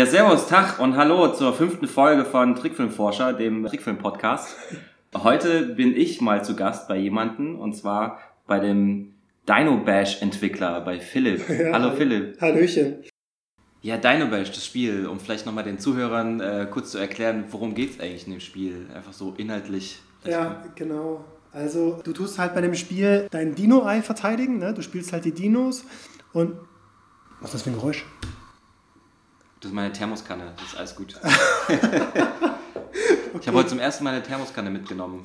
Ja, servus, Tag und hallo zur fünften Folge von Trickfilmforscher, dem Trickfilm-Podcast. Heute bin ich mal zu Gast bei jemandem und zwar bei dem Dino Bash Entwickler, bei Philipp. Ja, hallo Philipp. Hallöchen. Ja, Dino Bash, das Spiel, um vielleicht nochmal den Zuhörern äh, kurz zu erklären, worum geht es eigentlich in dem Spiel? Einfach so inhaltlich. Ja, genau. Also du tust halt bei dem Spiel dein Dino-Ei verteidigen, ne? du spielst halt die Dinos und... Was ist das für ein Geräusch? Das ist meine Thermoskanne, das ist alles gut. Ich habe heute zum ersten Mal eine Thermoskanne mitgenommen.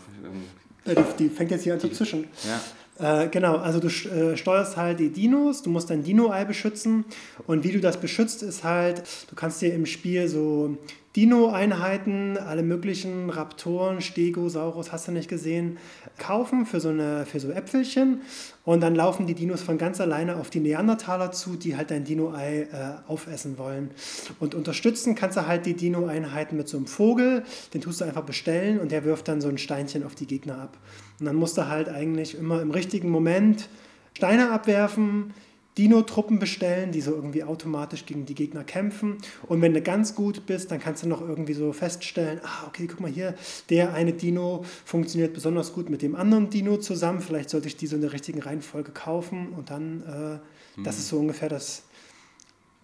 Die, die fängt jetzt hier an zu zischen. Ja. Äh, genau, also du äh, steuerst halt die Dinos, du musst dein Dino-Ei beschützen und wie du das beschützt ist halt, du kannst dir im Spiel so Dino-Einheiten, alle möglichen Raptoren, Stegosaurus, hast du nicht gesehen, kaufen für so, eine, für so Äpfelchen und dann laufen die Dinos von ganz alleine auf die Neandertaler zu, die halt dein Dino-Ei äh, aufessen wollen. Und unterstützen kannst du halt die Dino-Einheiten mit so einem Vogel, den tust du einfach bestellen und der wirft dann so ein Steinchen auf die Gegner ab. Und dann musst du halt eigentlich immer im richtigen Moment Steine abwerfen, Dino-Truppen bestellen, die so irgendwie automatisch gegen die Gegner kämpfen. Und wenn du ganz gut bist, dann kannst du noch irgendwie so feststellen, ah, okay, guck mal hier, der eine Dino funktioniert besonders gut mit dem anderen Dino zusammen. Vielleicht sollte ich die so in der richtigen Reihenfolge kaufen. Und dann, äh, das ist so ungefähr das,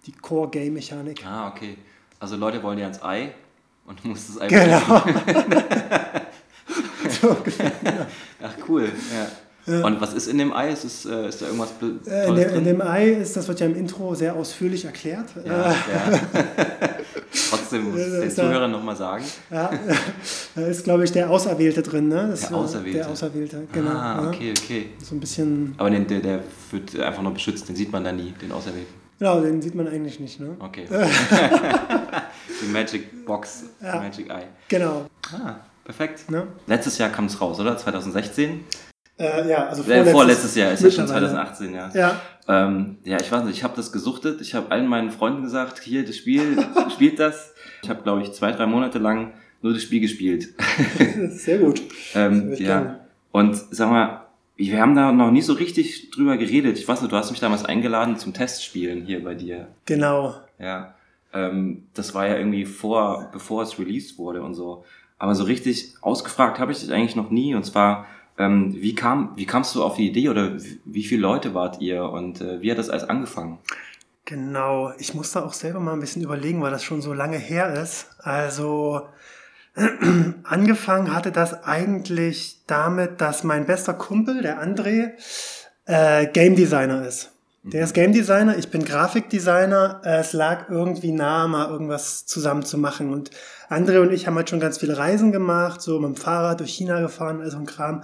die Core-Game-Mechanik. Ah, okay. Also Leute wollen dir ans Ei und du musst das Ei Genau. so ungefähr. Ach cool, ja. Und was ist in dem Ei? Ist, es, äh, ist da irgendwas Äh, In dem, in dem Ei ist, das wird ja im Intro sehr ausführlich erklärt. Ja, ja. Trotzdem muss ich es den Zuhörern nochmal sagen. Ja, da ist, glaube ich, der Auserwählte drin, ne? Das Der Auserwählte. Der Auserwählte, genau. ah, ja. okay, okay. So ein bisschen, Aber den, der, der wird einfach nur beschützt, den sieht man da nie, den Auserwählten. genau, den sieht man eigentlich nicht, ne? Okay. die Magic Box, Ja. Magic Eye. Genau. Ah, perfekt. Ne? Letztes Jahr kam es raus, oder? 2016? Äh, ja, also Äh, vorletztes Jahr, ist ja schon mittlerweile. 2018, ja. Ja, Ähm, ja, ich weiß nicht, ich habe das gesuchtet. Ich habe allen meinen Freunden gesagt, hier, das Spiel, spielt das. Ich habe, glaube ich, zwei, drei Monate lang nur das Spiel gespielt. sehr gut. ähm, ja. Und sag mal, wir haben da noch nie so richtig drüber geredet. Ich weiß nicht, du hast mich damals eingeladen zum Testspielen hier bei dir. Genau. Ja. Ähm, das war ja irgendwie vor, bevor es released wurde und so. Aber so richtig ausgefragt habe ich dich eigentlich noch nie. Und zwar, ähm, wie kam, wie kamst du auf die Idee oder wie, viele Leute wart ihr und äh, wie hat das alles angefangen? Genau. Ich muss da auch selber mal ein bisschen überlegen, weil das schon so lange her ist. Also, angefangen hatte das eigentlich damit, dass mein bester Kumpel, der André, äh, Game Designer ist. Der ist Game Designer, ich bin Grafikdesigner. Es lag irgendwie nahe, mal irgendwas zusammen zu machen. Und André und ich haben halt schon ganz viele Reisen gemacht, so mit dem Fahrrad durch China gefahren, also ein Kram.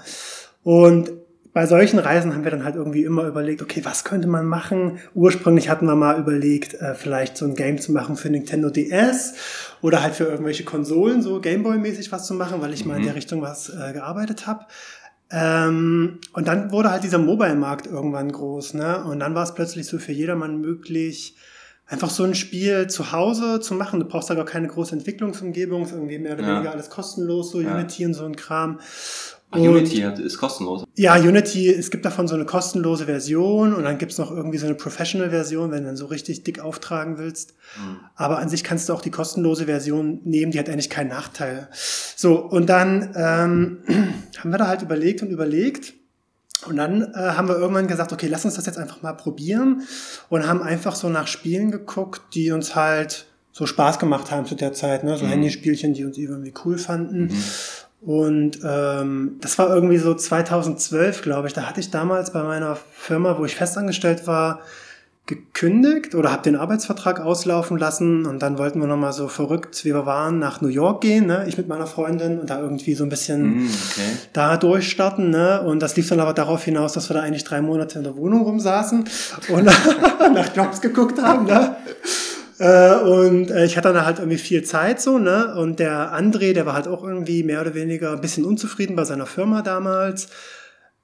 Und bei solchen Reisen haben wir dann halt irgendwie immer überlegt, okay, was könnte man machen? Ursprünglich hatten wir mal überlegt, äh, vielleicht so ein Game zu machen für Nintendo DS oder halt für irgendwelche Konsolen, so Gameboy-mäßig was zu machen, weil ich mal in der Richtung was äh, gearbeitet habe. Ähm, und dann wurde halt dieser Mobile-Markt irgendwann groß, ne? Und dann war es plötzlich so für jedermann möglich, einfach so ein Spiel zu Hause zu machen. Du brauchst da gar keine große Entwicklungsumgebung, ist irgendwie mehr oder Ja. weniger alles kostenlos, so Ja. Unity und so ein Kram. Ach, Und- Unity ist kostenlos. ja, Unity, es gibt davon so eine kostenlose Version und dann gibt's noch irgendwie so eine Professional-Version, wenn du dann so richtig dick auftragen willst. Aber an sich kannst du auch die kostenlose Version nehmen, die hat eigentlich keinen Nachteil. So, und dann ähm, haben wir da halt überlegt und überlegt. Und dann äh, haben wir irgendwann gesagt, okay, lass uns das jetzt einfach mal probieren und haben einfach so nach Spielen geguckt, die uns halt so Spaß gemacht haben zu der Zeit, ne? so Mhm. Handyspielchen, die uns irgendwie cool fanden. Und ähm, das war irgendwie so 2012, glaube ich. Da hatte ich damals bei meiner Firma, wo ich festangestellt war, gekündigt oder habe den Arbeitsvertrag auslaufen lassen und dann wollten wir nochmal so verrückt, wie wir waren, nach New York gehen, ne? ich mit meiner Freundin und da irgendwie so ein bisschen Mhm, okay. da durchstarten. Ne? Und das lief dann aber darauf hinaus, dass wir da eigentlich drei Monate in der Wohnung rumsaßen und nach Jobs geguckt haben. Ne? Äh, und äh, ich hatte dann halt irgendwie viel Zeit so, ne? Und der André, der war halt auch irgendwie mehr oder weniger ein bisschen unzufrieden bei seiner Firma damals.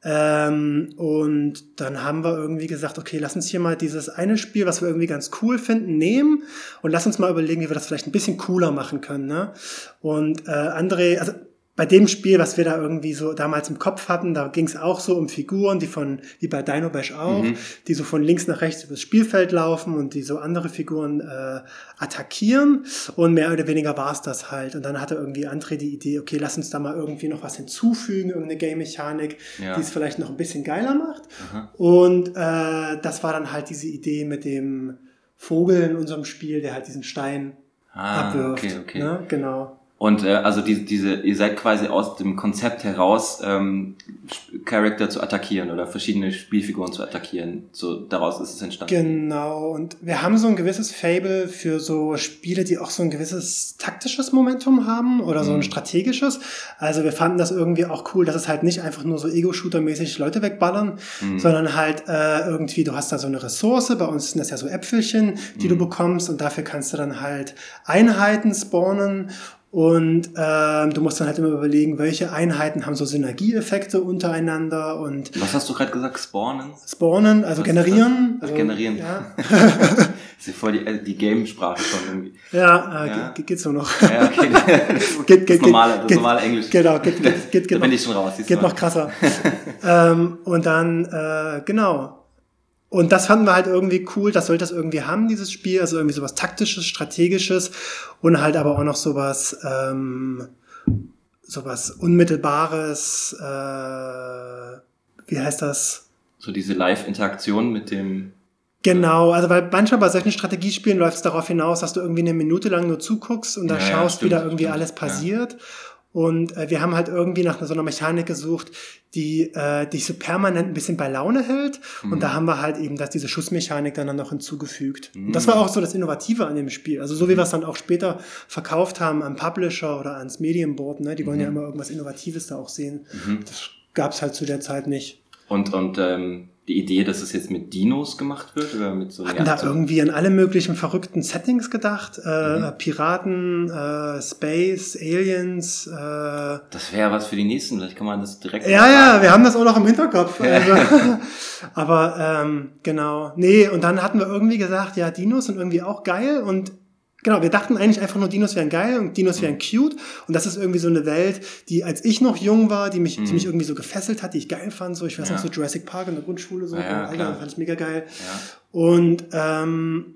Ähm, und dann haben wir irgendwie gesagt, okay, lass uns hier mal dieses eine Spiel, was wir irgendwie ganz cool finden, nehmen und lass uns mal überlegen, wie wir das vielleicht ein bisschen cooler machen können. Ne? Und äh, André, also bei dem Spiel, was wir da irgendwie so damals im Kopf hatten, da ging es auch so um Figuren, die von, wie bei Dino Bash auch, mhm. die so von links nach rechts übers Spielfeld laufen und die so andere Figuren äh, attackieren. Und mehr oder weniger war es das halt. Und dann hatte irgendwie André die Idee, okay, lass uns da mal irgendwie noch was hinzufügen, irgendeine Game-Mechanik, ja. die es vielleicht noch ein bisschen geiler macht. Aha. Und äh, das war dann halt diese Idee mit dem Vogel in unserem Spiel, der halt diesen Stein ah, abwirft. Okay, okay. Ne? Genau. Und äh, also die, diese, ihr seid quasi aus dem Konzept heraus, ähm, Charakter zu attackieren oder verschiedene Spielfiguren zu attackieren. So daraus ist es entstanden. Genau. Und wir haben so ein gewisses Fable für so Spiele, die auch so ein gewisses taktisches Momentum haben oder so ein mhm. strategisches. Also wir fanden das irgendwie auch cool, dass es halt nicht einfach nur so Ego-Shooter-mäßig Leute wegballern, mhm. sondern halt äh, irgendwie, du hast da so eine Ressource. Bei uns sind das ja so Äpfelchen, die mhm. du bekommst und dafür kannst du dann halt Einheiten spawnen und ähm, du musst dann halt immer überlegen, welche Einheiten haben so Synergieeffekte untereinander und. Was hast du gerade gesagt? Spawnen? Spawnen, also Was generieren. Also, generieren. Ja. das ist ja voll die, äh, die Game-Sprache schon irgendwie. Ja, äh, ja. Geht, geht so noch. Ja, okay. das, geht, geht, das normale, das geht, normale Englisch. Genau, geht, geht, geht, geht da bin ich schon raus. Geht noch krasser. ähm, und dann, äh, genau, und das fanden wir halt irgendwie cool, das sollte das irgendwie haben, dieses Spiel, also irgendwie sowas taktisches, strategisches und halt aber auch noch sowas, ähm, sowas unmittelbares, äh, wie heißt das? So diese Live-Interaktion mit dem Genau, also weil manchmal bei solchen Strategiespielen läuft es darauf hinaus, dass du irgendwie eine Minute lang nur zuguckst und da ja, schaust, ja, stimmt, wie da irgendwie stimmt, alles passiert. Ja. Und äh, wir haben halt irgendwie nach so einer Mechanik gesucht, die äh, dich so permanent ein bisschen bei Laune hält. Mhm. Und da haben wir halt eben dass diese Schussmechanik dann, dann noch hinzugefügt. Mhm. Und das war auch so das Innovative an dem Spiel. Also so wie mhm. wir es dann auch später verkauft haben am Publisher oder ans Medienboard, ne? die wollen mhm. ja immer irgendwas Innovatives da auch sehen. Mhm. Das gab es halt zu der Zeit nicht. Und, und ähm, die Idee, dass es jetzt mit Dinos gemacht wird oder mit so Hatten da irgendwie an alle möglichen verrückten Settings gedacht. Äh, mhm. Piraten, äh, Space, Aliens. Äh, das wäre was für die nächsten, vielleicht kann man das direkt. Ja, ja, wir haben das auch noch im Hinterkopf. Also. Aber ähm, genau. Nee, und dann hatten wir irgendwie gesagt, ja, Dinos sind irgendwie auch geil und Genau, wir dachten eigentlich einfach nur, Dinos wären geil und Dinos wären cute. Und das ist irgendwie so eine Welt, die als ich noch jung war, die mich, mhm. die mich irgendwie so gefesselt hat, die ich geil fand. So, ich weiß ja. noch so Jurassic Park in der Grundschule, so, ja, Alter, fand ich mega geil. Ja. Und, ähm,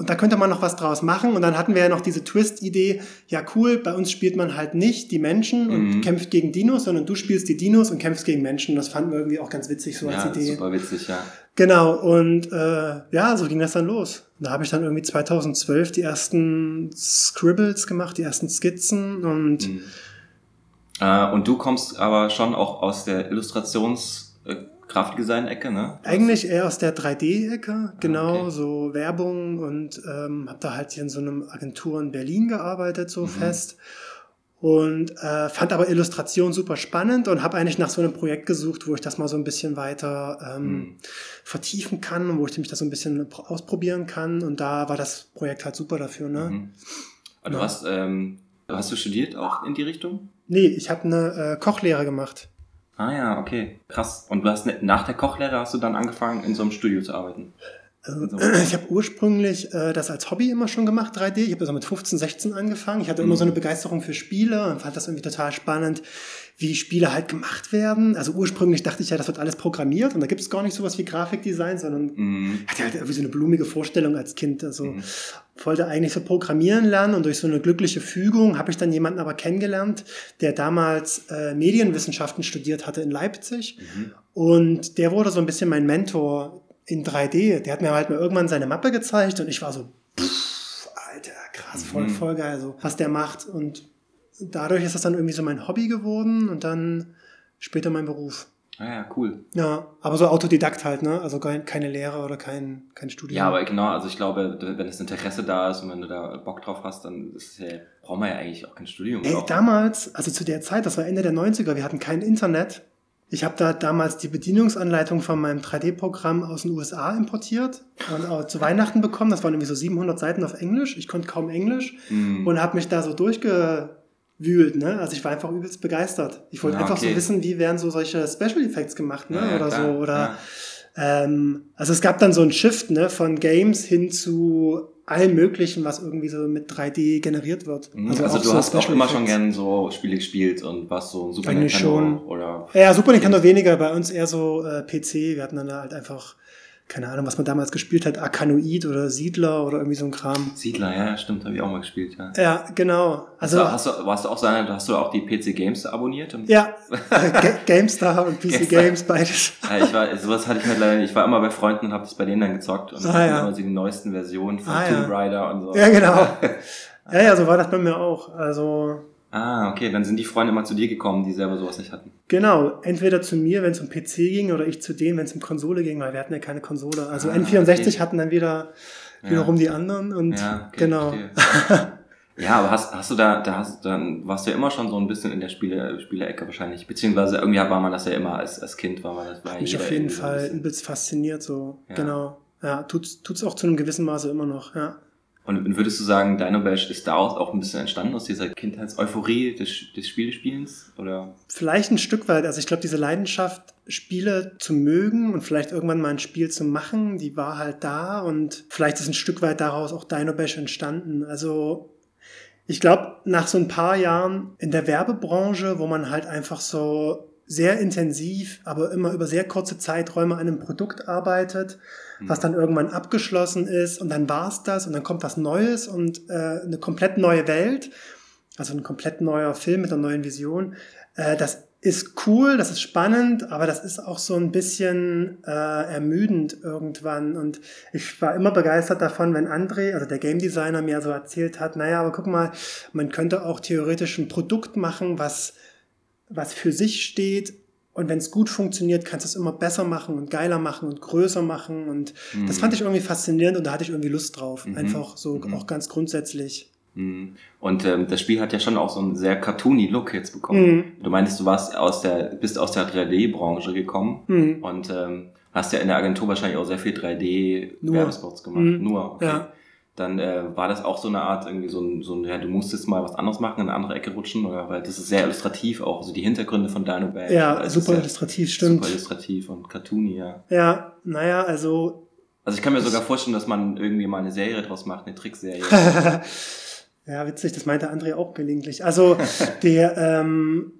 und da könnte man noch was draus machen. Und dann hatten wir ja noch diese Twist-Idee, ja cool, bei uns spielt man halt nicht die Menschen und mhm. kämpft gegen Dinos, sondern du spielst die Dinos und kämpfst gegen Menschen. Das fanden wir irgendwie auch ganz witzig, so als Idee. Super witzig, ja. Genau, und äh, ja, so ging das dann los. Da habe ich dann irgendwie 2012 die ersten Scribbles gemacht, die ersten Skizzen und. Mhm. Äh, und du kommst aber schon auch aus der Illustrations- äh, Grafikdesign-Ecke, ne? Eigentlich eher aus der 3D-Ecke, genau, okay. so Werbung und ähm, habe da halt hier in so einem Agentur in Berlin gearbeitet, so mhm. fest und äh, fand aber Illustration super spannend und habe eigentlich nach so einem Projekt gesucht, wo ich das mal so ein bisschen weiter ähm, mhm. vertiefen kann und wo ich mich das so ein bisschen ausprobieren kann. Und da war das Projekt halt super dafür. Ne? Mhm. Und ja. du hast, ähm, hast du studiert auch in die Richtung? Nee, ich habe eine äh, Kochlehre gemacht. Ah ja, okay, krass. Und du hast ne, nach der Kochlehre hast du dann angefangen, in so einem Studio zu arbeiten? Also, ich habe ursprünglich äh, das als Hobby immer schon gemacht, 3D. Ich habe also mit 15, 16 angefangen. Ich hatte mhm. immer so eine Begeisterung für Spiele und fand das irgendwie total spannend, wie Spiele halt gemacht werden. Also ursprünglich dachte ich ja, das wird alles programmiert und da gibt es gar nicht sowas wie Grafikdesign, sondern mhm. hatte halt irgendwie so eine blumige Vorstellung als Kind. Also mhm. wollte eigentlich so programmieren lernen und durch so eine glückliche Fügung habe ich dann jemanden aber kennengelernt, der damals äh, Medienwissenschaften studiert hatte in Leipzig. Mhm. Und der wurde so ein bisschen mein Mentor in 3D. Der hat mir halt mal irgendwann seine Mappe gezeigt und ich war so, pff, Alter, krass, voll, mhm. voll geil, so, was der macht. Und dadurch ist das dann irgendwie so mein Hobby geworden und dann später mein Beruf. Ah ja, cool. Ja, aber so Autodidakt halt, ne? Also keine Lehre oder kein, kein Studium. Ja, aber genau, also ich glaube, wenn das Interesse da ist und wenn du da Bock drauf hast, dann ist ja, braucht man ja eigentlich auch kein Studium. Ey, damals, also zu der Zeit, das war Ende der 90er, wir hatten kein Internet. Ich habe da damals die Bedienungsanleitung von meinem 3D-Programm aus den USA importiert und auch zu Weihnachten bekommen. Das waren irgendwie so 700 Seiten auf Englisch. Ich konnte kaum Englisch mm. und habe mich da so durchgewühlt. Ne? Also ich war einfach übelst begeistert. Ich wollte ja, einfach okay. so wissen, wie werden so solche Special Effects gemacht ne? Ja, oder klar. so. Oder, ähm, also es gab dann so ein Shift ne? von Games hin zu allem Möglichen, was irgendwie so mit 3D generiert wird. Mhm. Also, also du so hast auch Special immer schon Effects. gern so Spiele gespielt und warst so ein Super Eigentlich Nintendo schon. oder Ja, Super Nintendo weniger, bei uns eher so äh, PC. Wir hatten dann halt einfach, keine Ahnung, was man damals gespielt hat, Arkanoid oder Siedler oder irgendwie so ein Kram. Siedler, ja, stimmt, habe ich auch mal gespielt, ja. Ja, genau. Also, Also, hast du, warst du auch sein, hast du auch die PC Games abonniert? Und, ja, Ga- GameStar und PC GameStar. Games, beides. Ja, ich war, sowas hatte ich halt leider, ich war immer bei Freunden und habe das bei denen dann gezockt und Ah, hatten ja. immer so die neuesten Versionen von Ah, Tomb. Raider und so. Ja, genau. Ja, ja, so war das bei mir auch. Also, Ah, okay, dann sind die Freunde immer zu dir gekommen, die selber sowas nicht hatten. Genau, entweder zu mir, wenn es um PC ging, oder ich zu denen, wenn es um Konsole ging, weil wir hatten ja keine Konsole. Also Ah, N64 okay. hatten dann wieder Ja. wiederum die anderen und Ja, okay, genau. Ja, aber hast, hast du da, da hast, dann warst du ja immer schon so ein bisschen in der Spiele, Spielecke wahrscheinlich. Beziehungsweise irgendwie war man das ja immer als, als Kind, war man das war ja Mich auf jeden so ein Fall bisschen. übelst fasziniert, so Ja. genau. Ja, tut's, tut's auch zu einem gewissen Maße immer noch, ja. Und würdest du sagen, Dino Bash ist daraus auch ein bisschen entstanden, aus dieser Kindheitseuphorie des, des Spielespielens? Oder? Vielleicht ein Stück weit, also ich glaube, diese Leidenschaft, Spiele zu mögen und vielleicht irgendwann mal ein Spiel zu machen, die war halt da und vielleicht ist ein Stück weit daraus auch Dino Bash entstanden. Also ich glaube, nach so ein paar Jahren in der Werbebranche, wo man halt einfach so sehr intensiv, aber immer über sehr kurze Zeiträume an einem Produkt arbeitet, was dann irgendwann abgeschlossen ist und dann war's das und dann kommt was Neues und äh, eine komplett neue Welt, also ein komplett neuer Film mit einer neuen Vision. Äh, das ist cool, das ist spannend, aber das ist auch so ein bisschen äh, ermüdend irgendwann. Und ich war immer begeistert davon, wenn André, also der Game Designer, mir so erzählt hat, naja, aber guck mal, man könnte auch theoretisch ein Produkt machen, was, was für sich steht. Und wenn es gut funktioniert, kannst du es immer besser machen und geiler machen und größer machen. Und das fand ich irgendwie faszinierend und da hatte ich irgendwie Lust drauf. Mhm. Einfach so Mhm. auch ganz grundsätzlich. Mhm. Und ähm, das Spiel hat ja schon auch so einen sehr cartoony Look jetzt bekommen. Mhm. Du meintest, du warst aus der, bist aus der 3D-Branche gekommen Mhm. und ähm, hast ja in der Agentur wahrscheinlich auch sehr viel Nur. 3D-Werbespots gemacht. Mhm. Nur, okay. Ja. Dann äh, war das auch so eine Art, irgendwie so ein, so ein, ja, du musstest mal was anderes machen, in eine andere Ecke rutschen, oder weil das ist sehr illustrativ auch, also die Hintergründe von Dino Bash. Ja, ist super illustrativ, stimmt. Super illustrativ und cartoony, ja. Ja, naja, also Also ich kann mir sogar vorstellen, dass man irgendwie mal eine Serie draus macht, eine Trickserie. ja, witzig, das meinte André auch gelegentlich. Also der, ähm,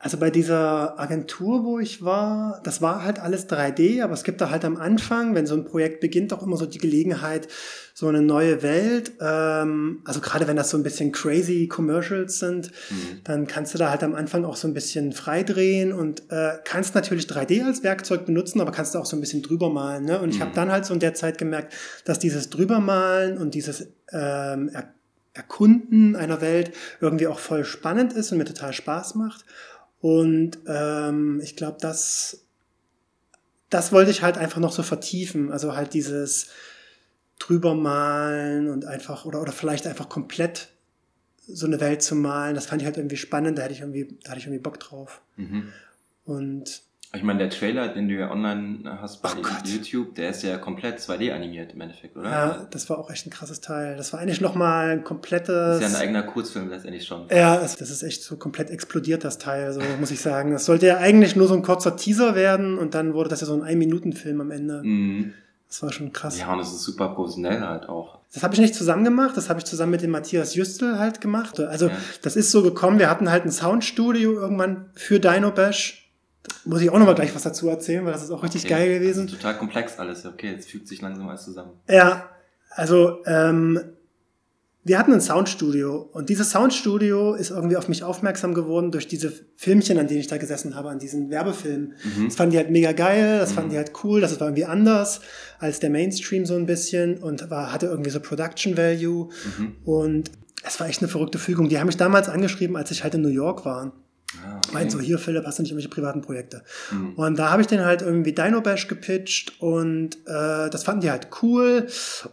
also bei dieser Agentur, wo ich war, das war halt alles 3D, aber es gibt da halt am Anfang, wenn so ein Projekt beginnt, auch immer so die Gelegenheit, so eine neue Welt, ähm, also gerade wenn das so ein bisschen crazy Commercials sind, Mhm. dann kannst du da halt am Anfang auch so ein bisschen freidrehen und äh, kannst natürlich 3D als Werkzeug benutzen, aber kannst du auch so ein bisschen drüber malen. Ne? Und ich habe dann halt so in der Zeit gemerkt, dass dieses drübermalen und dieses ähm, er Erkunden einer Welt irgendwie auch voll spannend ist und mir total Spaß macht. Und ähm, ich glaube, das, das wollte ich halt einfach noch so vertiefen. Also halt dieses drübermalen und einfach, oder, oder vielleicht einfach komplett so eine Welt zu malen. Das fand ich halt irgendwie spannend, da hätte ich irgendwie, da hatte ich irgendwie Bock drauf. Mhm. Und Ich meine, der Trailer, den du ja online hast bei Gott. YouTube, der ist ja komplett 2D animiert im Endeffekt, oder? ja, das war auch echt ein krasses Teil. Das war eigentlich nochmal ein Das komplettes. ist ja ein eigener Kurzfilm letztendlich schon. Ja, das ist echt so komplett explodiert, das Teil, so muss ich sagen. Das sollte ja eigentlich nur so ein kurzer Teaser werden und dann wurde das ja so ein Ein-Minuten-Film am Ende. Mhm. Das war schon krass. Ja, und es ist super professionell halt auch. Das habe ich nicht zusammen gemacht, das habe ich zusammen mit dem Matthias Jüstel halt gemacht. Also Ja. das ist so gekommen, wir hatten halt ein Soundstudio irgendwann für Dino Bash. Muss ich auch nochmal gleich was dazu erzählen, weil das ist auch richtig Okay. geil gewesen. ist total komplex alles. Okay, jetzt fügt sich langsam alles zusammen. Ja, also ähm, wir hatten ein Soundstudio und dieses Soundstudio ist irgendwie auf mich aufmerksam geworden durch diese Filmchen, an denen ich da gesessen habe, an diesen Werbefilmen. Mhm. Das fanden die halt mega geil, das fanden die halt cool, das war irgendwie anders als der Mainstream so ein bisschen und war, hatte irgendwie so Production Value Mhm. und es war echt eine verrückte Fügung. Die haben mich damals angeschrieben, als ich halt in New York war. Ah, okay. Meint so, hier Philipp, hast du nicht irgendwelche privaten Projekte? Mhm. Und da habe ich den halt irgendwie Dino Bash gepitcht und äh, das fanden die halt cool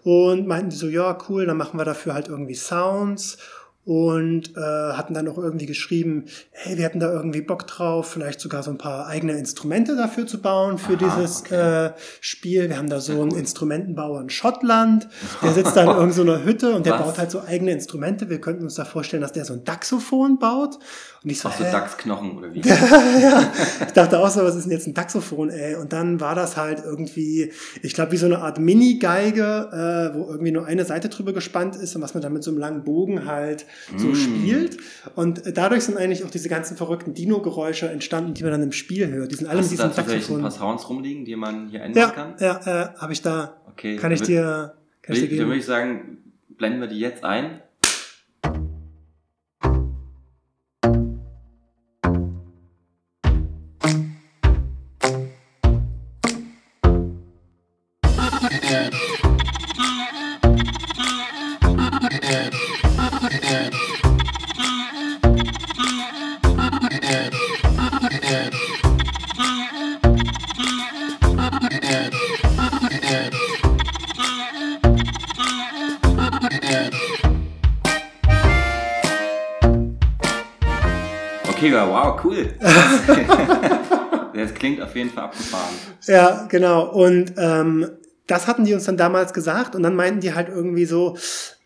und meinten die so, ja, cool, dann machen wir dafür halt irgendwie Sounds. Und äh, hatten dann auch irgendwie geschrieben, hey, wir hätten da irgendwie Bock drauf, vielleicht sogar so ein paar eigene Instrumente dafür zu bauen für Aha, dieses okay. äh, Spiel. Wir haben da so einen Instrumentenbauer in Schottland, der sitzt da in irgendeiner Hütte und der Was? baut halt so eigene Instrumente. Wir könnten uns da vorstellen, dass der so ein Daxophon baut. Und ich so, Ach, so Dachsknochen oder wie? ja, ich dachte auch so, was ist denn jetzt ein Daxophon, ey? Und dann war das halt irgendwie, ich glaube, wie so eine Art Mini-Geige, äh, wo irgendwie nur eine Seite drüber gespannt ist und was man dann mit so einem langen Bogen halt so mm. spielt. Und dadurch sind eigentlich auch diese ganzen verrückten Dino-Geräusche entstanden, die man dann im Spiel hört. Die sind alle Hast mit diesem Saxophon. ein paar Sounds rumliegen, die man hier ändern ja, kann? Ja, äh, habe ich da. Okay. Kann ich dir, kann ich dir geben? Dann würde ich sagen, blenden wir die jetzt ein. Abgefahren. Ja, genau. Und ähm, das hatten die uns dann damals gesagt und dann meinten die halt irgendwie so,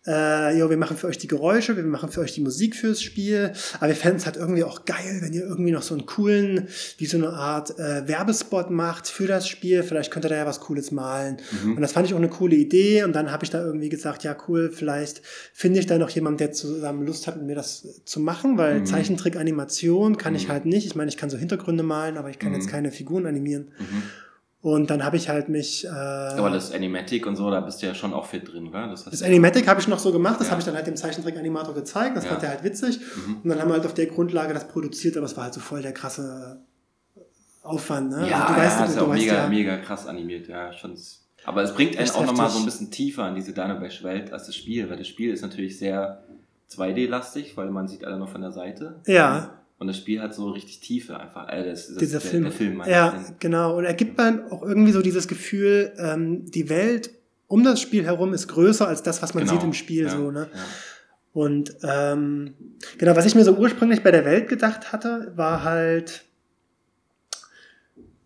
äh, jo, wir machen für euch die Geräusche, wir machen für euch die Musik fürs Spiel, aber wir fänden es halt irgendwie auch geil, wenn ihr irgendwie noch so einen coolen, wie so eine Art äh, Werbespot macht für das Spiel, vielleicht könnt ihr da ja was Cooles malen. Mhm. Und das fand ich auch eine coole Idee und dann habe ich da irgendwie gesagt, ja cool, vielleicht finde ich da noch jemand, der zusammen Lust hat, mit mir das zu machen, weil mhm. Zeichentrick-Animation kann mhm. ich halt nicht. Ich meine, ich kann so Hintergründe malen, aber ich kann jetzt mhm. keine Figuren animieren. Und dann habe ich halt mich. Äh, Aber das Animatic und so, da bist du ja schon auch fit drin, oder? Das, das Animatic habe ich noch so gemacht, das ja. habe ich dann halt dem Zeichentrick-Animator gezeigt, das ja. fand er halt witzig. Mhm. Und dann haben wir halt auf der Grundlage das produziert, aber es war halt so voll der krasse Aufwand, ne? Ja, also, du weißt, ja, du, ist du auch mega, ja, mega krass animiert, ja, schon. Aber es bringt einen auch nochmal so ein bisschen tiefer in diese Dinobash-Welt als das Spiel, weil das Spiel ist natürlich sehr 2D-lastig, weil man sieht alle noch von der Seite. Ja. Und das Spiel hat so richtig Tiefe einfach. Äh, das, das Dieser der, Film. Der Film ja, genau. Und er gibt einem auch irgendwie so dieses Gefühl, ähm, die Welt um das Spiel herum ist größer als das, was man genau. sieht im Spiel. Ja, so, ne? Ja. Und ähm, genau, was ich mir so ursprünglich bei der Welt gedacht hatte, war halt,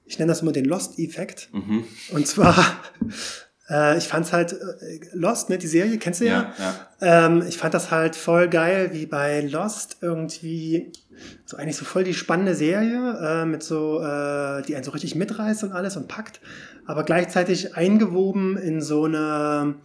ich nenne das immer den Lost-Effekt. Mhm. Und zwar äh, ich fand's halt äh, Lost, ne, die Serie, kennst du ja? ja, ja. Ähm, ich fand das halt voll geil, wie bei Lost irgendwie so eigentlich so voll die spannende Serie äh, mit so, äh, die einen so richtig mitreißt und alles und packt, aber gleichzeitig eingewoben in so eine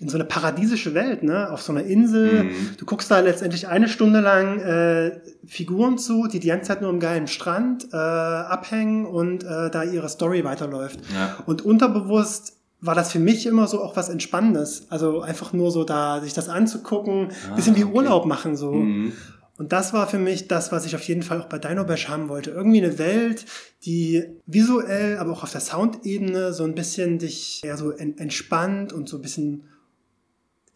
in so eine paradiesische Welt, ne, auf so einer Insel. Mhm. Du guckst da letztendlich eine Stunde lang äh, Figuren zu, die die ganze Zeit nur am geilen Strand äh, abhängen und äh, da ihre Story weiterläuft. Ja. Und unterbewusst war das für mich immer so auch was Entspannendes. Also einfach nur so da, sich das anzugucken, ah, bisschen wie okay. Urlaub machen so. Mhm. Und das war für mich das, was ich auf jeden Fall auch bei Dino Bash haben wollte. Irgendwie eine Welt, die visuell, aber auch auf der Soundebene so ein bisschen dich eher so entspannt und so ein bisschen,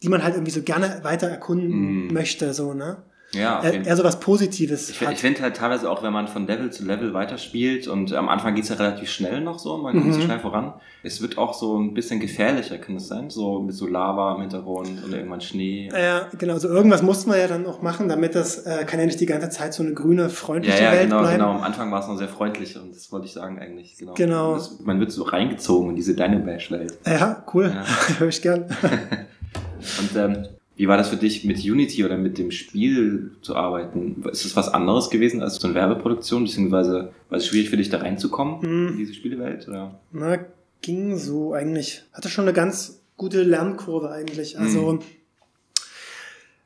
die man halt irgendwie so gerne weiter erkunden mm. möchte, so, ne? Ja, eher, eher so was Positives. Ich, ich finde halt teilweise auch, wenn man von Level zu Level weiterspielt und am Anfang geht's ja relativ schnell noch so, man kommt mhm. so schnell voran. Es wird auch so ein bisschen gefährlicher, kann es sein? So mit so Lava im Hintergrund und irgendwann Schnee. Ja, genau. So irgendwas mussten wir ja dann auch machen, damit das äh, kann ja nicht die ganze Zeit so eine grüne, freundliche ja, ja, Welt genau, bleiben. Genau, am Anfang war es noch sehr freundlich und das wollte ich sagen eigentlich. Genau. genau. Das, man wird so reingezogen in diese Dynabash-Welt. Ja, cool. Ja. Hör ich gern. und ähm, wie war das für dich, mit Unity oder mit dem Spiel zu arbeiten? Ist es was anderes gewesen als so eine Werbeproduktion, beziehungsweise war es schwierig für dich da reinzukommen hm. in diese Spielewelt? Oder? Na, ging so eigentlich. Hatte schon eine ganz gute Lernkurve eigentlich. Also hm.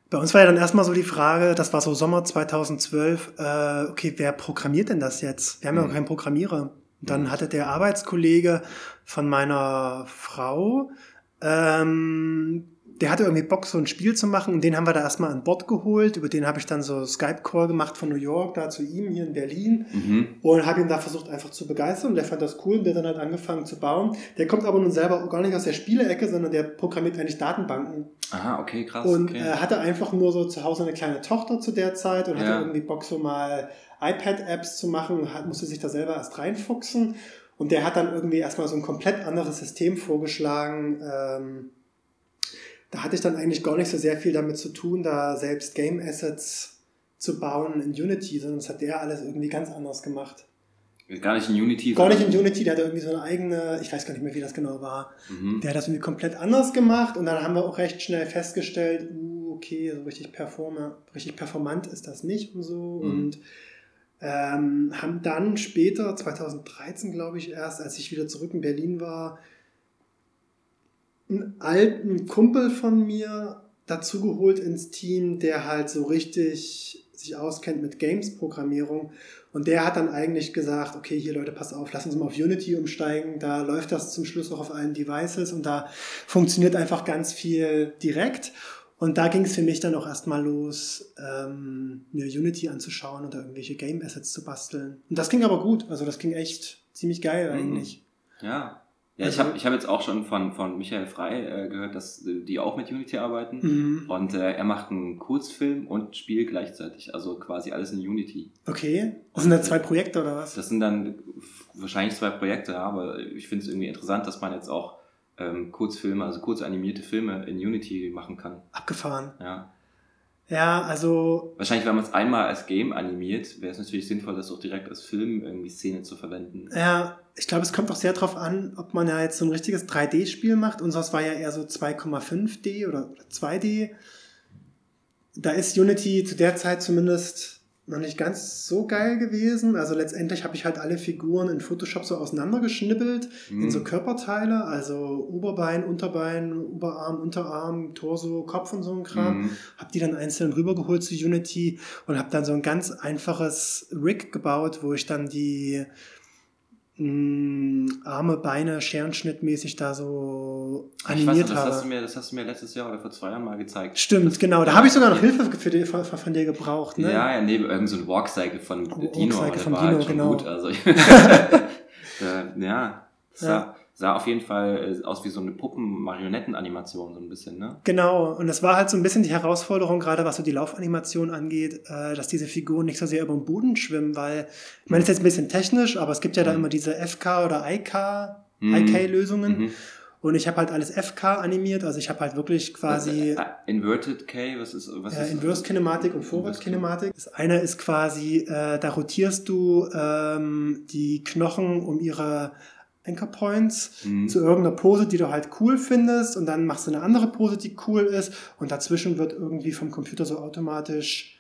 bei uns war ja dann erstmal so die Frage, das war so Sommer 2012, äh, okay, wer programmiert denn das jetzt? Wir haben hm. ja auch keinen Programmierer. Dann hm. hatte der Arbeitskollege von meiner Frau ähm, der hatte irgendwie Bock, so ein Spiel zu machen und den haben wir da erstmal an Bord geholt. Über den habe ich dann so Skype-Call gemacht von New York da zu ihm hier in Berlin mhm. und habe ihn da versucht einfach zu begeistern. Und der fand das cool und der dann halt angefangen zu bauen. Der kommt aber nun selber gar nicht aus der Spielecke, sondern der programmiert eigentlich Datenbanken. Aha, okay, krass. Und okay. Äh, hatte einfach nur so zu Hause eine kleine Tochter zu der Zeit und ja. hatte irgendwie Bock, so mal iPad-Apps zu machen und hat, musste sich da selber erst reinfuchsen. Und der hat dann irgendwie erstmal so ein komplett anderes System vorgeschlagen. Ähm, da hatte ich dann eigentlich gar nicht so sehr viel damit zu tun, da selbst Game Assets zu bauen in Unity, sondern das hat der alles irgendwie ganz anders gemacht. Gar nicht in Unity? Gar nicht in Unity, der hat irgendwie so eine eigene, ich weiß gar nicht mehr, wie das genau war. Mhm. Der hat das irgendwie komplett anders gemacht und dann haben wir auch recht schnell festgestellt, uh, okay, so richtig, performer, richtig performant ist das nicht und so. Mhm. Und ähm, haben dann später, 2013 glaube ich erst, als ich wieder zurück in Berlin war, einen alten Kumpel von mir dazugeholt ins Team, der halt so richtig sich auskennt mit Games-Programmierung. Und der hat dann eigentlich gesagt, okay, hier Leute, pass auf, lass uns mal auf Unity umsteigen. Da läuft das zum Schluss auch auf allen Devices und da funktioniert einfach ganz viel direkt. Und da ging es für mich dann auch erstmal los, ähm, mir Unity anzuschauen oder irgendwelche Game Assets zu basteln. Und das ging aber gut. Also das ging echt ziemlich geil mhm. eigentlich. Ja, ja, ich habe ich hab jetzt auch schon von, von Michael Frey äh, gehört, dass die auch mit Unity arbeiten. Mhm. Und äh, er macht einen Kurzfilm und Spiel gleichzeitig. Also quasi alles in Unity. Okay. Das sind dann zwei Projekte oder was? Das sind dann wahrscheinlich zwei Projekte, aber ich finde es irgendwie interessant, dass man jetzt auch ähm, Kurzfilme, also kurz animierte Filme in Unity machen kann. Abgefahren. Ja. Ja, also. Wahrscheinlich, wenn man es einmal als Game animiert, wäre es natürlich sinnvoll, das auch direkt als Film irgendwie Szene zu verwenden. Ja, ich glaube, es kommt auch sehr darauf an, ob man ja jetzt so ein richtiges 3D-Spiel macht. Unseres war ja eher so 2,5D oder 2D. Da ist Unity zu der Zeit zumindest noch nicht ganz so geil gewesen. Also letztendlich habe ich halt alle Figuren in Photoshop so auseinandergeschnippelt mhm. in so Körperteile, also Oberbein, Unterbein, Oberarm, Unterarm, Torso, Kopf und so ein Kram. Mhm. Habe die dann einzeln rübergeholt zu Unity und habe dann so ein ganz einfaches Rig gebaut, wo ich dann die mh, mm, Arme, Beine, Scherenschnittmäßig da so animiert ich weiß, das habe. Hast du mir, das hast du mir letztes Jahr oder vor zwei Jahren mal gezeigt. Stimmt, das, genau. Da habe ich sogar noch Hilfe für die, von, von dir gebraucht. Ne? Ja, ja, neben irgendein so ein Walkcycle von Dino. Walkcycle von Dino, halt genau. Gut. Also, ja, ja sah auf jeden Fall äh, aus wie so eine Puppen-Marionettenanimation, so ein bisschen, ne? Genau, und das war halt so ein bisschen die Herausforderung, gerade was so die Laufanimation angeht, äh, dass diese Figuren nicht so sehr über den Boden schwimmen, weil, ich meine, das ist jetzt ein bisschen technisch, aber es gibt ja da mhm. immer diese FK oder IK, mhm. IK-Lösungen. Mhm. Und ich habe halt alles FK animiert, also ich habe halt wirklich quasi. Uh, inverted K, was ist was äh, ist Inverse Kinematik und Forward Kinematik. Das eine ist quasi, äh, da rotierst du ähm, die Knochen um ihre Anchor Points mhm. zu irgendeiner Pose, die du halt cool findest und dann machst du eine andere Pose, die cool ist und dazwischen wird irgendwie vom Computer so automatisch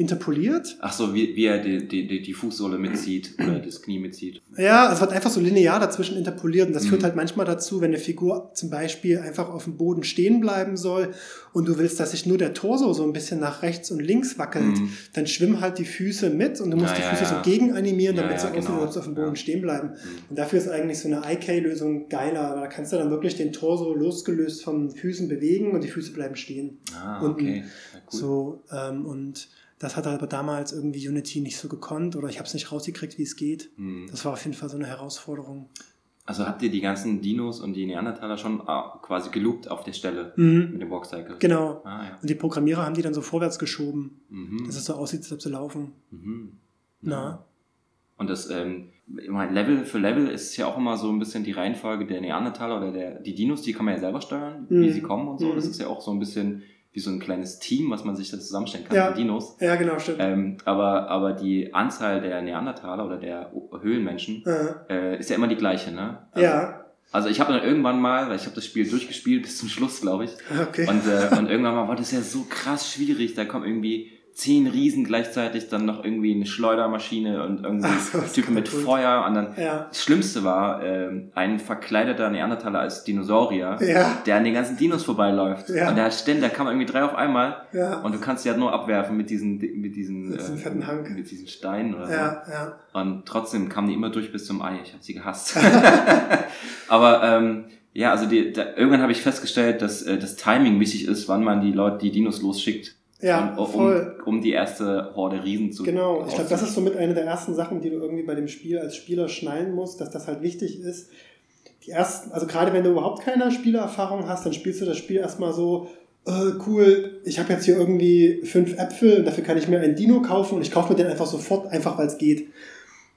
interpoliert. Ach so, wie, wie er die, die, die Fußsohle mitzieht oder das Knie mitzieht. Ja, es wird einfach so linear dazwischen interpoliert und das mhm. führt halt manchmal dazu, wenn eine Figur zum Beispiel einfach auf dem Boden stehen bleiben soll und du willst, dass sich nur der Torso so ein bisschen nach rechts und links wackelt, mhm. dann schwimmen halt die Füße mit und du musst ja, die Füße ja, ja. so gegen animieren, damit sie genau. auf dem Boden stehen bleiben. Mhm. Und dafür ist eigentlich so eine IK-Lösung geiler. Da kannst du dann wirklich den Torso losgelöst von Füßen bewegen und die Füße bleiben stehen. Ah, okay. Cool. So, ähm, und das hat aber damals irgendwie Unity nicht so gekonnt oder ich habe es nicht rausgekriegt, wie es geht. Mhm. Das war auf jeden Fall so eine Herausforderung. Also habt ihr die ganzen Dinos und die Neandertaler schon ah, quasi geloopt auf der Stelle mhm. mit dem Walkcycle? Genau. Ah, ja. Und die Programmierer haben die dann so vorwärts geschoben, mhm. dass es so aussieht, als ob sie laufen. Mhm. Na. Und das ähm, Level für Level ist ja auch immer so ein bisschen die Reihenfolge der Neandertaler oder der die Dinos, die kann man ja selber steuern, wie mhm. sie kommen und so. Mhm. Das ist ja auch so ein bisschen wie so ein kleines Team, was man sich da zusammenstellen kann, ja. Dinos. Ja, genau, stimmt. Ähm, aber, aber die Anzahl der Neandertaler oder der Höhlenmenschen äh, ist ja immer die gleiche, ne? Also, ja. Also ich habe dann irgendwann mal, weil ich habe das Spiel durchgespielt bis zum Schluss, glaube ich. Okay. Und, äh, und irgendwann mal war das ja so krass schwierig. Da kommen irgendwie zehn Riesen gleichzeitig, dann noch irgendwie eine Schleudermaschine und irgendwie so, Typen mit Feuer. Und dann ja. das Schlimmste war äh, ein verkleideter Neandertaler als Dinosaurier, ja. der an den ganzen Dinos vorbeiläuft. Ja. Und der hat ständig, da man irgendwie drei auf einmal und du kannst sie halt nur abwerfen mit diesen mit diesen, mit, diesen fetten Hang. mit diesen Steinen oder so. Und trotzdem kamen die immer durch bis zum Ei. Ich habe sie gehasst. Aber ähm, ja, also die, da, irgendwann habe ich festgestellt, dass äh, das Timing wichtig ist, wann man die Leute, die Dinos losschickt. Ja, um, voll. Um, um die erste Horde Riesen zu Genau, ich glaube, das ist somit eine der ersten Sachen, die du irgendwie bei dem Spiel als Spieler schnallen musst, dass das halt wichtig ist. Die ersten, also gerade wenn du überhaupt keine Spielererfahrung hast, dann spielst du das Spiel erstmal so, äh, cool, ich habe jetzt hier irgendwie fünf Äpfel und dafür kann ich mir ein Dino kaufen und ich kaufe mir den einfach sofort, einfach weil es geht.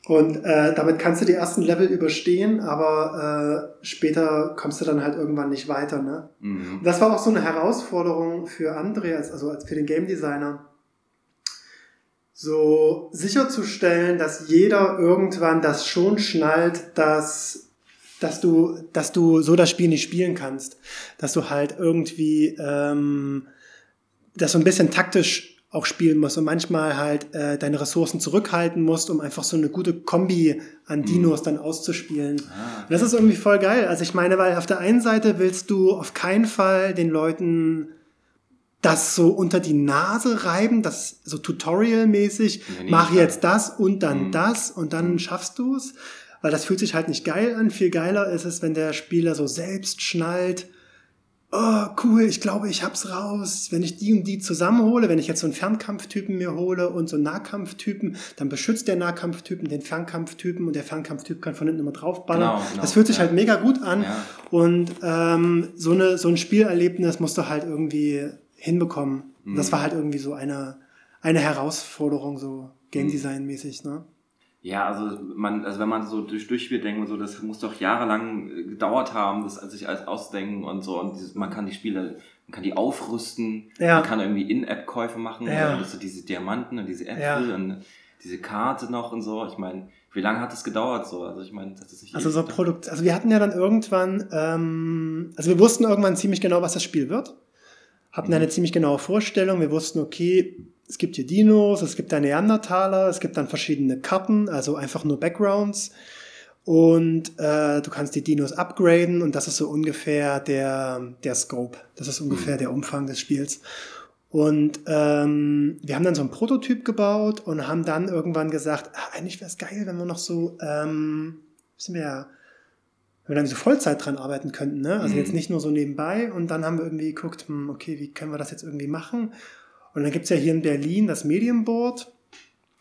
Und äh, damit kannst du die ersten Level überstehen, aber äh, später kommst du dann halt irgendwann nicht weiter. Ne? Mhm. Das war auch so eine Herausforderung für André, also als für den Game Designer, so sicherzustellen, dass jeder irgendwann das schon schnallt, dass dass du, dass du so das Spiel nicht spielen kannst, dass du halt irgendwie ähm, das so ein bisschen taktisch auch spielen musst und manchmal halt äh, deine Ressourcen zurückhalten musst, um einfach so eine gute Kombi an mhm. Dinos dann auszuspielen. Ah, okay. Das ist irgendwie voll geil. Also ich meine, weil auf der einen Seite willst du auf keinen Fall den Leuten das so unter die Nase reiben, das so Tutorial-mäßig, nee, mach jetzt das und dann mhm. das und dann mhm. schaffst du es. Weil das fühlt sich halt nicht geil an. Viel geiler ist es, wenn der Spieler so selbst schnallt, oh, cool, ich glaube, ich hab's raus. Wenn ich die und die zusammenhole, wenn ich jetzt so einen Fernkampftypen mir hole und so einen Nahkampftypen, dann beschützt der Nahkampftypen den Fernkampftypen und der Fernkampftyp kann von hinten immer draufballern. Genau, genau, das fühlt sich ja. halt mega gut an. Ja. Und ähm, so, eine, so ein Spielerlebnis musst du halt irgendwie hinbekommen. Mhm. Das war halt irgendwie so eine, eine Herausforderung, so Game mhm. Design mäßig, ne? Ja, also man, also wenn man so durch durchspielt, denkt man so, das muss doch jahrelang äh, gedauert haben, das sich alles ausdenken und so. Und dieses, man kann die Spiele, man kann die aufrüsten, ja. man kann irgendwie In-App-Käufe machen, ja. also diese Diamanten und diese Äpfel ja. und diese Karte noch und so. Ich meine, wie lange hat das gedauert so? Also ich meine, das ist nicht. Also so Produkt. Also wir hatten ja dann irgendwann, ähm, also wir wussten irgendwann ziemlich genau, was das Spiel wird. Hatten mhm. eine ziemlich genaue Vorstellung. Wir wussten, okay, es gibt hier Dinos, es gibt da Neandertaler, es gibt dann verschiedene Karten, also einfach nur Backgrounds. Und äh, du kannst die Dinos upgraden und das ist so ungefähr der, der Scope. Das ist ungefähr mhm. der Umfang des Spiels. Und ähm, wir haben dann so einen Prototyp gebaut und haben dann irgendwann gesagt, ach, eigentlich wäre es geil, wenn wir noch so, ähm, wir ja, wenn wir dann so Vollzeit dran arbeiten könnten, ne? Also mhm. jetzt nicht nur so nebenbei. Und dann haben wir irgendwie geguckt, hm, okay, wie können wir das jetzt irgendwie machen? Und dann gibt's ja hier in Berlin das Medienboard.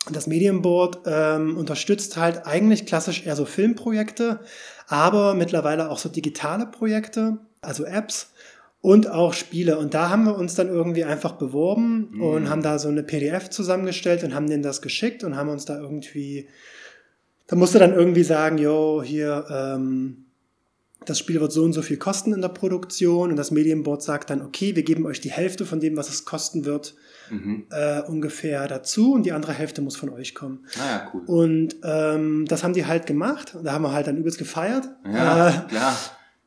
Und das Medienboard ähm, unterstützt halt eigentlich klassisch eher so Filmprojekte, aber mittlerweile auch so digitale Projekte, also Apps und auch Spiele. Und da haben wir uns dann irgendwie einfach beworben mhm. und haben da so eine PDF zusammengestellt und haben denen das geschickt und haben uns da irgendwie, da musste dann irgendwie sagen, jo, hier, ähm, das Spiel wird so und so viel kosten in der Produktion und das Medienboard sagt dann, okay, wir geben euch die Hälfte von dem, was es kosten wird, mhm. äh, ungefähr dazu und die andere Hälfte muss von euch kommen. Ah cool. Und ähm, das haben die halt gemacht und da haben wir halt dann übelst gefeiert. Ja, äh, klar.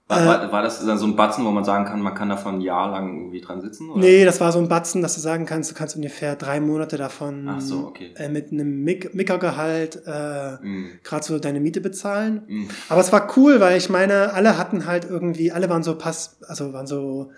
War, war, äh, war, das dann so ein Batzen, wo man sagen kann, man kann davon ein Jahr lang irgendwie dran sitzen? Oder? Nee, das war so ein Batzen, dass du sagen kannst, du kannst ungefähr drei Monate davon so, okay. äh, mit einem Mickergehalt äh, mm. gerade so deine Miete bezahlen. Mm. Aber es war cool, weil ich meine, alle hatten halt irgendwie, alle waren so pass, also waren so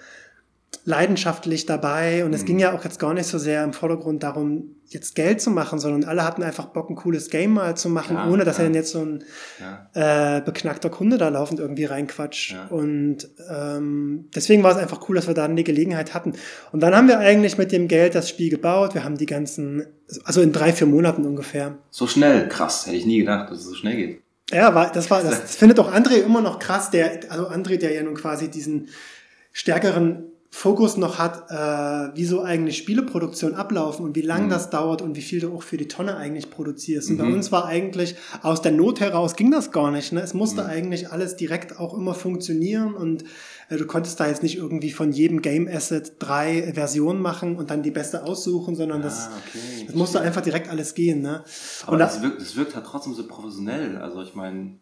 leidenschaftlich dabei und es mhm. ging ja auch jetzt gar nicht so sehr im Vordergrund darum, jetzt Geld zu machen, sondern alle hatten einfach Bock, ein cooles Game mal zu machen, ja, ohne dass ja. er dann jetzt so ein ja. äh, beknackter Kunde da laufend irgendwie reinquatscht. Und ähm, deswegen war es einfach cool, dass wir da eine Gelegenheit hatten. Und dann haben wir eigentlich mit dem Geld das Spiel gebaut. Wir haben die ganzen, also in drei, vier Monaten ungefähr. So schnell, krass, hätte ich nie gedacht, dass es so schnell geht. Ja, war, das war, das, das findet auch André immer noch krass, der, also André, der ja nun quasi diesen stärkeren Fokus noch hat, äh, wie so eigentlich Spieleproduktion ablaufen und wie lang mhm. das dauert und wie viel du auch für die Tonne eigentlich produzierst. Und mhm. bei uns war eigentlich aus der Not heraus ging das gar nicht. Ne? Es musste mhm. eigentlich alles direkt auch immer funktionieren und äh, du konntest da jetzt nicht irgendwie von jedem Game Asset drei Versionen machen und dann die beste aussuchen, sondern ah, das, okay. das musste einfach direkt alles gehen. Ne? Aber und das, wirkt, das wirkt halt trotzdem so professionell. Also ich meine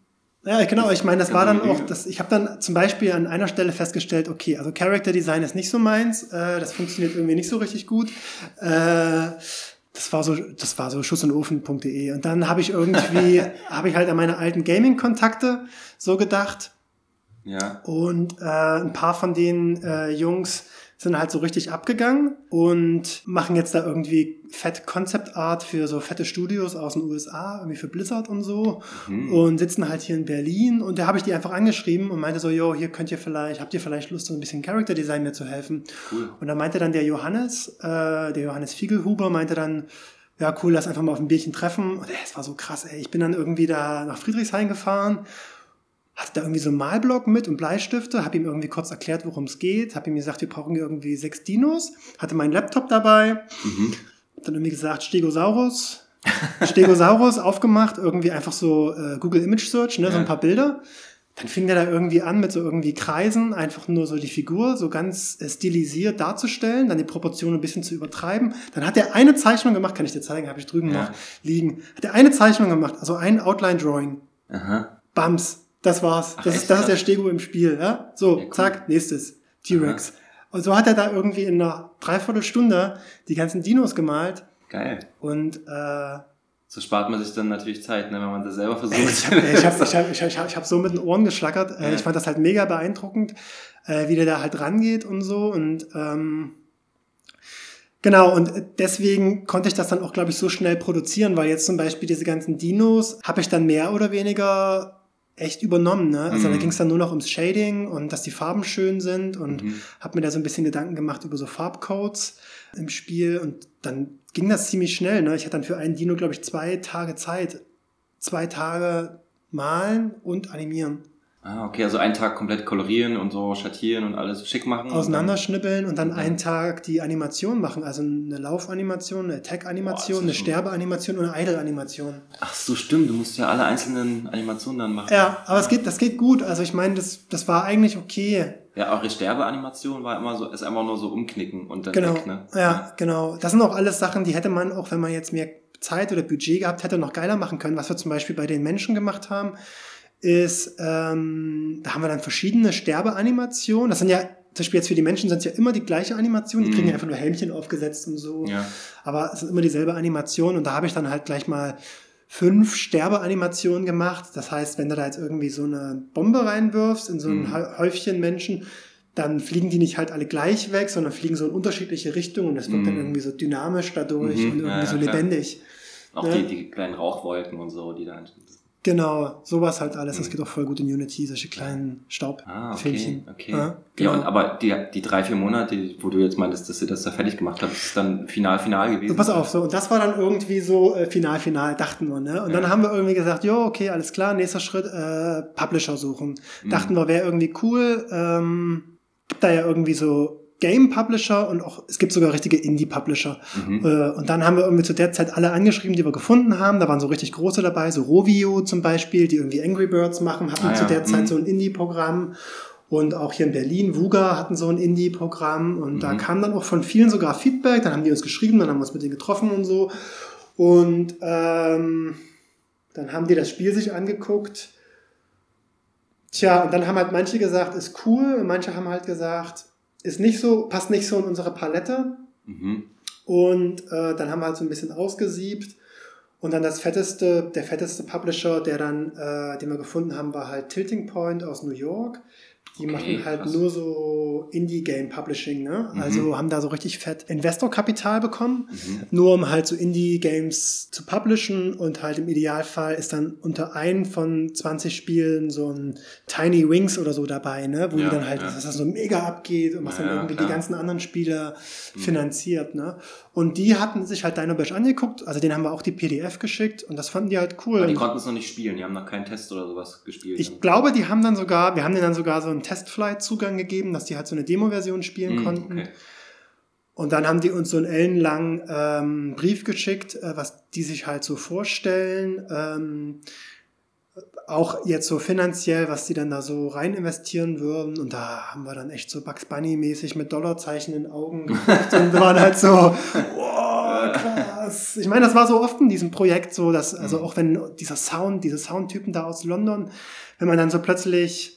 ja, genau. Ich meine, das war dann auch, das, ich habe dann zum Beispiel an einer Stelle festgestellt, okay, also Character Design ist nicht so meins, äh, das funktioniert irgendwie nicht so richtig gut. Äh, das war so, das war so schussundofen.de. Und dann habe ich irgendwie, habe ich halt an meine alten Gaming-Kontakte so gedacht. Ja. Und äh, ein paar von den äh, Jungs sind halt so richtig abgegangen und machen jetzt da irgendwie fett Concept Art für so fette Studios aus den USA, irgendwie für Blizzard und so mhm. und sitzen halt hier in Berlin und da habe ich die einfach angeschrieben und meinte so, yo, hier könnt ihr vielleicht, habt ihr vielleicht Lust, so ein bisschen Character Design mir zu helfen? Cool. Und da meinte dann der Johannes, äh, der Johannes Fiegelhuber meinte dann, ja cool, lass einfach mal auf ein Bierchen treffen. Und es war so krass, ey. Ich bin dann irgendwie da nach Friedrichshain gefahren hatte da irgendwie so einen Malblock mit und Bleistifte, habe ihm irgendwie kurz erklärt, worum es geht, habe ihm gesagt, wir brauchen irgendwie sechs Dinos, hatte meinen Laptop dabei, mhm. dann irgendwie gesagt, Stegosaurus, Stegosaurus aufgemacht, irgendwie einfach so äh, Google Image Search, ne, so ein Ja. paar Bilder. Dann fing der da irgendwie an mit so irgendwie Kreisen, einfach nur so die Figur so ganz äh, stilisiert darzustellen, dann die Proportionen ein bisschen zu übertreiben. Dann hat er eine Zeichnung gemacht, kann ich dir zeigen, habe ich drüben Ja. noch liegen. Hat er eine Zeichnung gemacht, also ein Outline Drawing. Aha. Bams, das war's. Ach, das, ist, das ist der. Stego im Spiel. Ja? So, Ja, cool. zack, nächstes. T-Rex. Und so hat er da irgendwie in einer Dreiviertelstunde die ganzen Dinos gemalt. Geil. Und äh, So spart man sich dann natürlich Zeit, ne, wenn man das selber versucht. ich habe ich hab, ich hab, ich hab, ich hab, ich hab so mit den Ohren geschlackert. Äh, Ja. Ich fand das halt mega beeindruckend, äh, wie der da halt rangeht und so. Und ähm, genau, und deswegen konnte ich das dann auch, glaube ich, so schnell produzieren, weil jetzt zum Beispiel diese ganzen Dinos habe ich dann mehr oder weniger echt übernommen. Ne? Also da Mhm. ging es dann nur noch ums Shading und dass die Farben schön sind und Mhm. habe mir da so ein bisschen Gedanken gemacht über so Farbcodes im Spiel und dann ging das ziemlich schnell. Ne? Ich hatte dann für einen Dino, glaube ich, zwei Tage Zeit. Zwei Tage malen und animieren. Ah, okay, also einen Tag komplett kolorieren und so schattieren und alles schick machen. Auseinanderschnibbeln und dann Mhm. einen Tag die Animation machen. Also eine Laufanimation, eine Attack-Animation, eine Sterbe-Animation und eine Idle-Animation. Ach so, stimmt, du musst ja alle einzelnen Animationen dann machen. Ja, aber es geht, das geht gut. Also ich meine, das, das war eigentlich okay. Ja, eure Sterbeanimation war immer so, ist einfach nur so umknicken und dann Genau. weg, ne? Ja, genau. Das sind auch alles Sachen, die hätte man auch, wenn man jetzt mehr Zeit oder Budget gehabt hätte, noch geiler machen können. Was wir zum Beispiel bei den Menschen gemacht haben, ist, ähm, da haben wir dann verschiedene Sterbeanimationen. Das sind ja, zum Beispiel jetzt für die Menschen sind es ja immer die gleiche Animation. Die Mhm. kriegen ja einfach nur Helmchen aufgesetzt und so. Ja. Aber es ist immer dieselbe Animation und da habe ich dann halt gleich mal fünf Sterbeanimationen gemacht. Das heißt, wenn du da jetzt irgendwie so eine Bombe reinwirfst in so ein Mhm. Hä- Häufchen Menschen, dann fliegen die nicht halt alle gleich weg, sondern fliegen so in unterschiedliche Richtungen und es wird dann Mhm. irgendwie so dynamisch dadurch Mhm. und irgendwie Ja, so lebendig. Auch Ja. die, die kleinen Rauchwolken und so, die da Genau, sowas halt alles. Das Mhm. geht auch voll gut in Unity, solche kleinen Ah, okay, Staubfilmchen. okay. Ja, Ja, genau. und aber die, die drei, vier Monate, wo du jetzt meintest, dass ihr das da fertig gemacht habt, ist dann final, final gewesen. Und pass auf, so, und das war dann irgendwie so äh, final, final, dachten wir, ne? Und dann Ja. haben wir irgendwie gesagt, jo, okay, alles klar, nächster Schritt, äh, Publisher suchen. Mhm. Dachten wir, wäre irgendwie cool. Ähm, gibt da ja irgendwie so Game Publisher und auch, es gibt sogar richtige Indie-Publisher. Mhm. Äh, und dann haben wir irgendwie zu der Zeit alle angeschrieben, die wir gefunden haben. Da waren so richtig große dabei, so Rovio zum Beispiel, die irgendwie Angry Birds machen, hatten Ah, zu ja, der Zeit mhm. so ein Indie-Programm. Und auch hier in Berlin, Vuga hatten so ein Indie-Programm. Und da Mhm. kam dann auch von vielen sogar Feedback. Dann haben die uns geschrieben, dann haben wir uns mit denen getroffen und so. Und ähm, dann haben die das Spiel sich angeguckt. Tja, und dann haben halt manche gesagt, ist cool. Und manche haben halt gesagt, ist nicht so, passt nicht so in unsere Palette. Mhm. Und äh, dann haben wir halt so ein bisschen ausgesiebt. Und dann das fetteste, der fetteste Publisher, der dann, äh, den wir gefunden haben, war halt Tilting Point aus New York. Die Okay, machen halt krass. nur so Indie-Game-Publishing, ne? Mhm. Also haben da so richtig fett Investor-Kapital bekommen, Mhm. nur um halt so Indie-Games zu publishen und halt im Idealfall ist dann unter ein von 20 Spielen so ein Tiny Wings oder so dabei, ne? Wo Ja, die dann halt, ja. dass das so mega abgeht und was Ja, dann irgendwie klar. die ganzen anderen Spiele Mhm. finanziert, ne? Und die hatten sich halt Dinobash angeguckt, also denen haben wir auch die PDF geschickt und das fanden die halt cool. Aber die konnten es noch nicht spielen, die haben noch keinen Test oder sowas gespielt. ich glaube, die haben dann sogar, wir haben denen dann sogar so einen Testflight-Zugang gegeben, dass die halt so eine Demo-Version spielen Mhm, konnten. okay. Und dann haben die uns so einen ellenlangen ähm, Brief geschickt, äh, was die sich halt so vorstellen. Ähm, auch jetzt so finanziell, was die dann da so rein investieren würden. Und da haben wir dann echt so Bugs Bunny-mäßig mit Dollarzeichen in den Augen geguckt und wir waren halt so, wow, krass. Ich meine, das war so oft in diesem Projekt so, dass, also auch wenn dieser Sound, diese Soundtypen da aus London, wenn man dann so plötzlich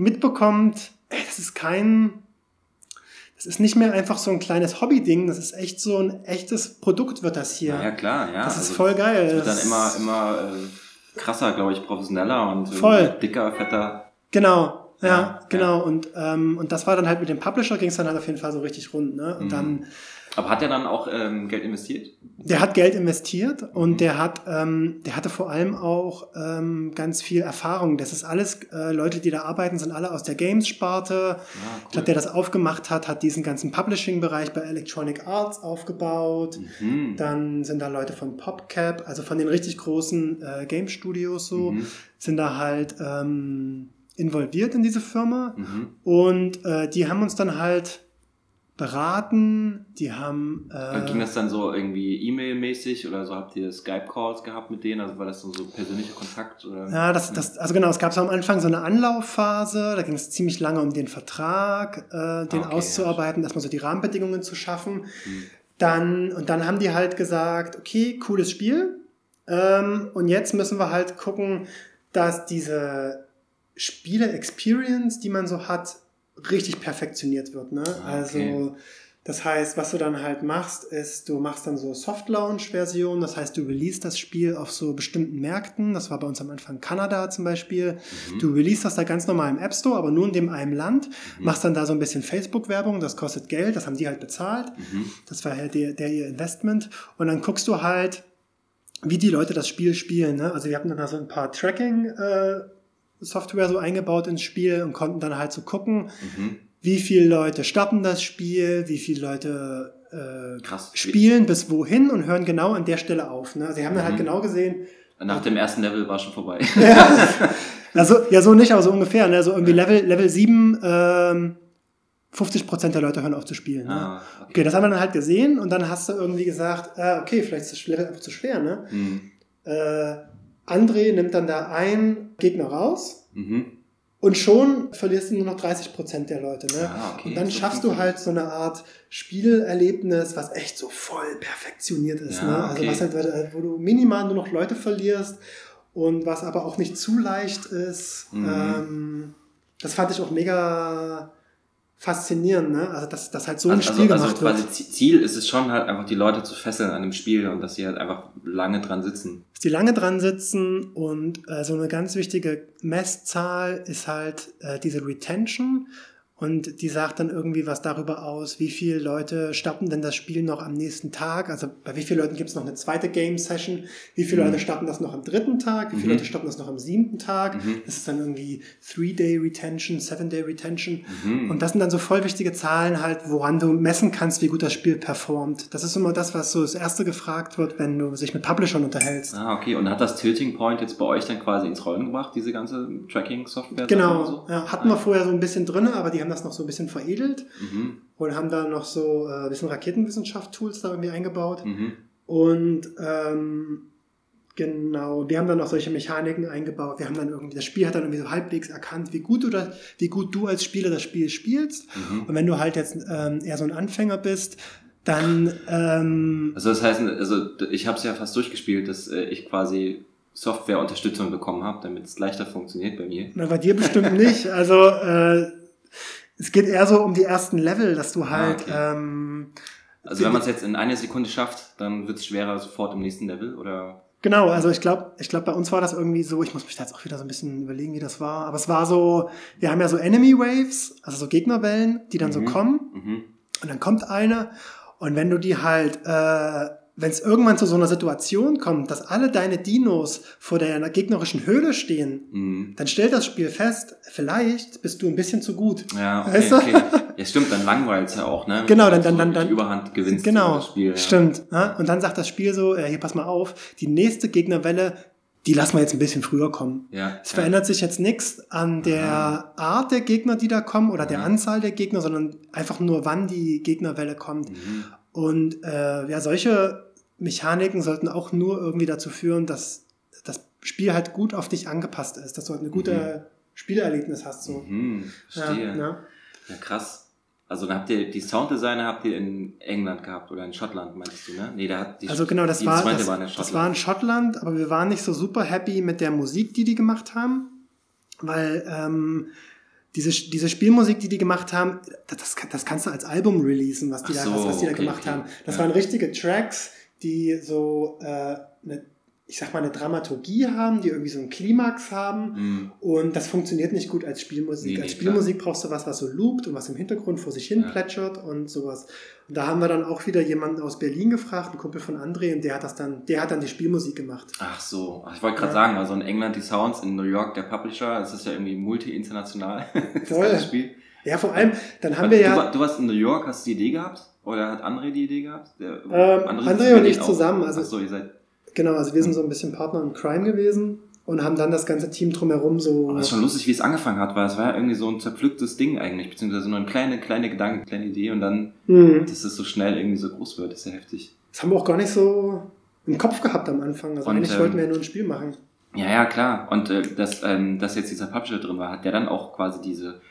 mitbekommt, ey, das ist kein, das ist nicht mehr einfach so ein kleines Hobby-Ding, das ist echt so ein echtes Produkt wird das hier. Ja, ja klar, ja. das ist also voll geil. Es wird dann Das- immer, immer äh, krasser, glaube ich, professioneller und Voll. dicker, fetter. Genau, ja, Ja, genau. Und, ähm, und das war dann halt mit dem Publisher, ging es dann halt auf jeden Fall so richtig rund. Ne? Und Mhm. dann, Aber hat er dann auch ähm, Geld investiert? der hat Geld investiert und Mhm. der hat, ähm, der hatte vor allem auch ähm, ganz viel Erfahrung. Das ist alles, äh, Leute, die da arbeiten, sind alle aus der Games-Sparte. Ja, Ich glaube, der das aufgemacht hat, hat diesen ganzen Publishing-Bereich bei Electronic Arts aufgebaut. Mhm. Dann sind da Leute von PopCap, also von den richtig großen äh, Game-Studios so, Mhm. sind da halt ähm, involviert in diese Firma. Mhm. Und äh, die haben uns dann halt beraten, die haben. Äh, ging das dann so irgendwie E-Mail-mäßig oder so? Habt ihr Skype-Calls gehabt mit denen? Also war das so, so persönlicher Kontakt? Oder? Ja, das, das, also genau, es gab so am Anfang so eine Anlaufphase, da ging es ziemlich lange um den Vertrag, äh, den okay, auszuarbeiten, ja. erstmal so die Rahmenbedingungen zu schaffen. Hm. Dann, und dann haben die halt gesagt, okay, cooles Spiel. Ähm, und jetzt müssen wir halt gucken, dass diese Spiele-Experience, die man so hat, richtig perfektioniert wird. Ne? Ah, okay. Also das heißt, was du dann halt machst, ist, du machst dann so Soft-Launch-Version, das heißt, du release das Spiel auf so bestimmten Märkten, das war bei uns am Anfang Kanada zum Beispiel, mhm. du release das da ganz normal im App Store, aber nur in dem einen Land, mhm. machst dann da so ein bisschen Facebook-Werbung, das kostet Geld, das haben die halt bezahlt, mhm. das war halt der, der ihr Investment und dann guckst du halt, wie die Leute das Spiel spielen. Ne? Also wir hatten dann da so ein paar Tracking- äh, Software so eingebaut ins Spiel und konnten dann halt so gucken, mhm. wie viele Leute starten das Spiel, wie viele Leute äh, Krass. spielen bis wohin und hören genau an der Stelle auf. Ne? Sie haben dann halt mhm. genau gesehen. Nach dem ersten Level war schon vorbei. ja, also, ja, so nicht, aber so ungefähr. Ne? So irgendwie Level, Level 7, ähm, 50% der Leute hören auf zu spielen. Ne? Ah, okay. okay. das haben wir dann halt gesehen und dann hast du irgendwie gesagt, äh, okay, vielleicht ist das Level einfach zu schwer. Ne? Mhm. Äh, André nimmt dann da einen Gegner raus mhm. und schon verlierst du nur noch 30 Prozent der Leute. Ne? Ah, okay. Und dann so schaffst du halt so eine Art Spielerlebnis, was echt so voll perfektioniert ist. Ja, ne? Also okay. was halt, wo du minimal nur noch Leute verlierst und was aber auch nicht zu leicht ist. Mhm. Ähm, das fand ich auch mega faszinierend, ne? Also dass, dass halt so ein also, Spiel also, gemacht also quasi Ziel ist es schon halt einfach die Leute zu fesseln an dem Spiel und dass sie halt einfach lange dran sitzen. Dass die lange dran sitzen und äh, so eine ganz wichtige Messzahl ist halt äh, diese Retention. Und die sagt dann irgendwie was darüber aus, wie viele Leute starten denn das Spiel noch am nächsten Tag. Also bei wie vielen Leuten gibt es noch eine zweite Game-Session? Wie viele mhm. Leute starten das noch am dritten Tag? Wie viele mhm. Leute starten das noch am siebten Tag? Mhm. Das ist dann irgendwie Three-Day-Retention, Seven-Day-Retention. Mhm. Und das sind dann so voll wichtige Zahlen halt, woran du messen kannst, wie gut das Spiel performt. Das ist immer das, was so das erste gefragt wird, wenn du sich mit Publishern unterhältst. Ah, okay. Und hat das Tilting Point jetzt bei euch dann quasi ins Rollen gebracht, diese ganze Tracking-Software? Genau. So? Ja, hatten ah. wir vorher so ein bisschen drin, aber die haben haben das noch so ein bisschen veredelt mhm. und haben da noch so äh, ein bisschen Raketenwissenschaft-Tools da irgendwie eingebaut. Mhm. Und ähm, genau, wir haben dann noch solche Mechaniken eingebaut. Wir haben dann irgendwie, das Spiel hat dann irgendwie so halbwegs erkannt, wie gut du das, wie gut du als Spieler das Spiel spielst. Mhm. Und wenn du halt jetzt ähm, eher so ein Anfänger bist, dann ähm, also das heißt, also ich habe es ja fast durchgespielt, dass äh, ich quasi Softwareunterstützung bekommen habe, damit es leichter funktioniert bei mir. Na, bei dir bestimmt nicht. Also äh, es geht eher so um die ersten Level, dass du halt. Ah, okay. ähm, also wenn man es jetzt in einer Sekunde schafft, dann wird es schwerer sofort im nächsten Level, oder? Genau, also ich glaube, ich glaube, bei uns war das irgendwie so, ich muss mich da jetzt auch wieder so ein bisschen überlegen, wie das war, aber es war so, wir haben ja so Enemy Waves, also so Gegnerwellen, die dann mhm. so kommen. Mhm. Und dann kommt eine und wenn du die halt äh, wenn es irgendwann zu so einer Situation kommt, dass alle deine Dinos vor der gegnerischen Höhle stehen, mhm. dann stellt das Spiel fest, vielleicht bist du ein bisschen zu gut. Ja, okay, weißt du? okay. Ja, stimmt, dann langweilt es ja auch, ne? Genau, dann, dann, dann, dann. Überhand gewinnst genau, das Spiel. Ja. Stimmt. Ne? Und dann sagt das Spiel so, äh, hier pass mal auf, die nächste Gegnerwelle, die lassen wir jetzt ein bisschen früher kommen. Ja, es ja. verändert sich jetzt nichts an der Aha. Art der Gegner, die da kommen oder der Anzahl der Gegner, sondern einfach nur, wann die Gegnerwelle kommt. Mhm. Und äh, ja, solche Mechaniken sollten auch nur irgendwie dazu führen, dass das Spiel halt gut auf dich angepasst ist, dass du halt eine gute mhm. Spielerlebnis hast. So. Mhm, verstehe. Ja, ja. ja, krass. Also dann habt ihr die Sounddesigner habt ihr in England gehabt oder in Schottland, meinst du, ne? Nee, da hat die Also genau, das war das, war das war in Schottland, aber wir waren nicht so super happy mit der Musik, die die gemacht haben, weil ähm, diese, diese Spielmusik, die die gemacht haben, das, das kannst du als Album releasen, was die, so, da, was, was die okay, da gemacht okay. haben. Das ja. waren richtige Tracks, die so äh, eine ich sag mal, eine Dramaturgie haben, die irgendwie so einen Klimax haben. Mm. Und das funktioniert nicht gut als Spielmusik. Nee, als Spielmusik klar. brauchst du was, was so loopt und was im Hintergrund vor sich hin ja. plätschert und sowas. Und da haben wir dann auch wieder jemanden aus Berlin gefragt, einen Kumpel von André, und der hat das dann, der hat dann die Spielmusik gemacht. Ach so. Ich wollte gerade ja. sagen, also in England die Sounds, in New York der Publisher, das ist ja irgendwie multi-international. Toll. Spiel. Ja, vor allem, dann haben wir ja. Du warst in New York, hast du die Idee gehabt? Oder hat André die Idee gehabt? Der, ähm, André, André und ich zusammen. Also, Ach so, ihr seid. Genau, also wir sind so ein bisschen Partner in Crime gewesen. und haben dann das ganze Team drumherum so. Aber es ist schon lustig, wie es angefangen hat, weil es war ja irgendwie so ein zerpflücktes Ding eigentlich, beziehungsweise nur eine kleine, kleine Gedanke, kleine Idee und dann, Mhm. dass es so schnell irgendwie so groß wird, ist ja heftig. Das haben wir auch gar nicht so im Kopf gehabt am Anfang. Also Und, eigentlich ähm, wollten wir ja nur ein Spiel machen. Ja, ja, klar. Und äh, dass, ähm, dass jetzt dieser Publisher drin war, hat der dann auch quasi diese,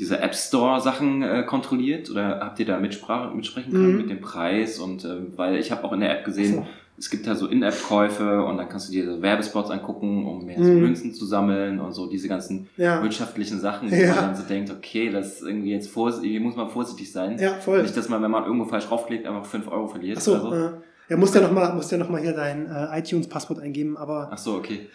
diese App Store Sachen äh, kontrolliert oder habt ihr da Mitsprache, mitsprechen können Mhm. mit dem Preis und ähm, weil ich habe auch in der App gesehen, Ach so. es gibt da so In-App-Käufe und dann kannst du dir so Werbespots angucken, um mehr so Mhm. Münzen zu sammeln und so diese ganzen Ja, wirtschaftlichen Sachen, wo Ja. man dann so denkt, okay, das ist irgendwie jetzt vorsichtig, irgendwie muss man vorsichtig sein. ja, voll. Nicht, dass man, wenn man irgendwo falsch draufklickt, einfach 5 Euro verliert Achso, oder so. äh, ja, musst ja nochmal musst ja noch mal hier dein äh, iTunes-Passwort eingeben, aber Ach so, okay.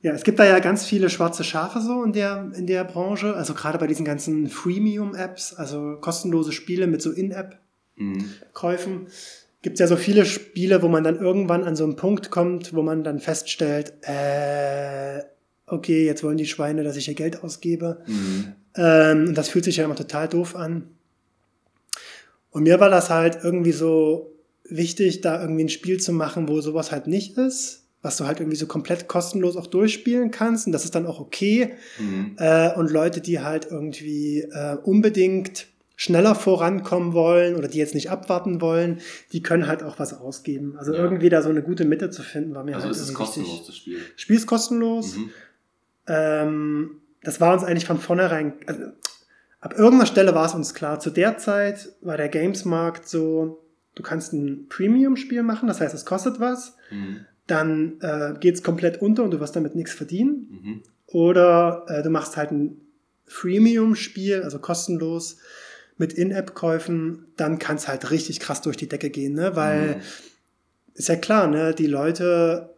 Ja, es gibt da ja ganz viele schwarze Schafe so in der, in der Branche, also gerade bei diesen ganzen Freemium-Apps, also kostenlose Spiele mit so In-App-Käufen. Mhm. Gibt es ja so viele Spiele, wo man dann irgendwann an so einen Punkt kommt, wo man dann feststellt, äh, okay, jetzt wollen die Schweine, dass ich hier Geld ausgebe. Mhm. Ähm, und das fühlt sich ja immer total doof an. Und mir war das halt irgendwie so wichtig, da irgendwie ein Spiel zu machen, wo sowas halt nicht ist, was du halt irgendwie so komplett kostenlos auch durchspielen kannst. Und das ist dann auch okay. Mhm. Äh, und Leute, die halt irgendwie äh, unbedingt schneller vorankommen wollen oder die jetzt nicht abwarten wollen, die können halt auch was ausgeben. Also Ja. irgendwie da so eine gute Mitte zu finden, war mir Also halt ist es kostenlos, wichtig. das Spiel. Spiel ist kostenlos. Mhm. Ähm, das war uns eigentlich von vornherein, also ab irgendeiner Stelle war es uns klar. Zu der Zeit war der Gamesmarkt so, du kannst ein Premium-Spiel machen, das heißt, es kostet was, Mhm. Dann äh, geht es komplett unter und du wirst damit nichts verdienen. Mhm. Oder äh, du machst halt ein Freemium-Spiel, also kostenlos mit In-App-Käufen, dann kann es halt richtig krass durch die Decke gehen, ne? weil Mhm. ist ja klar, ne? Die Leute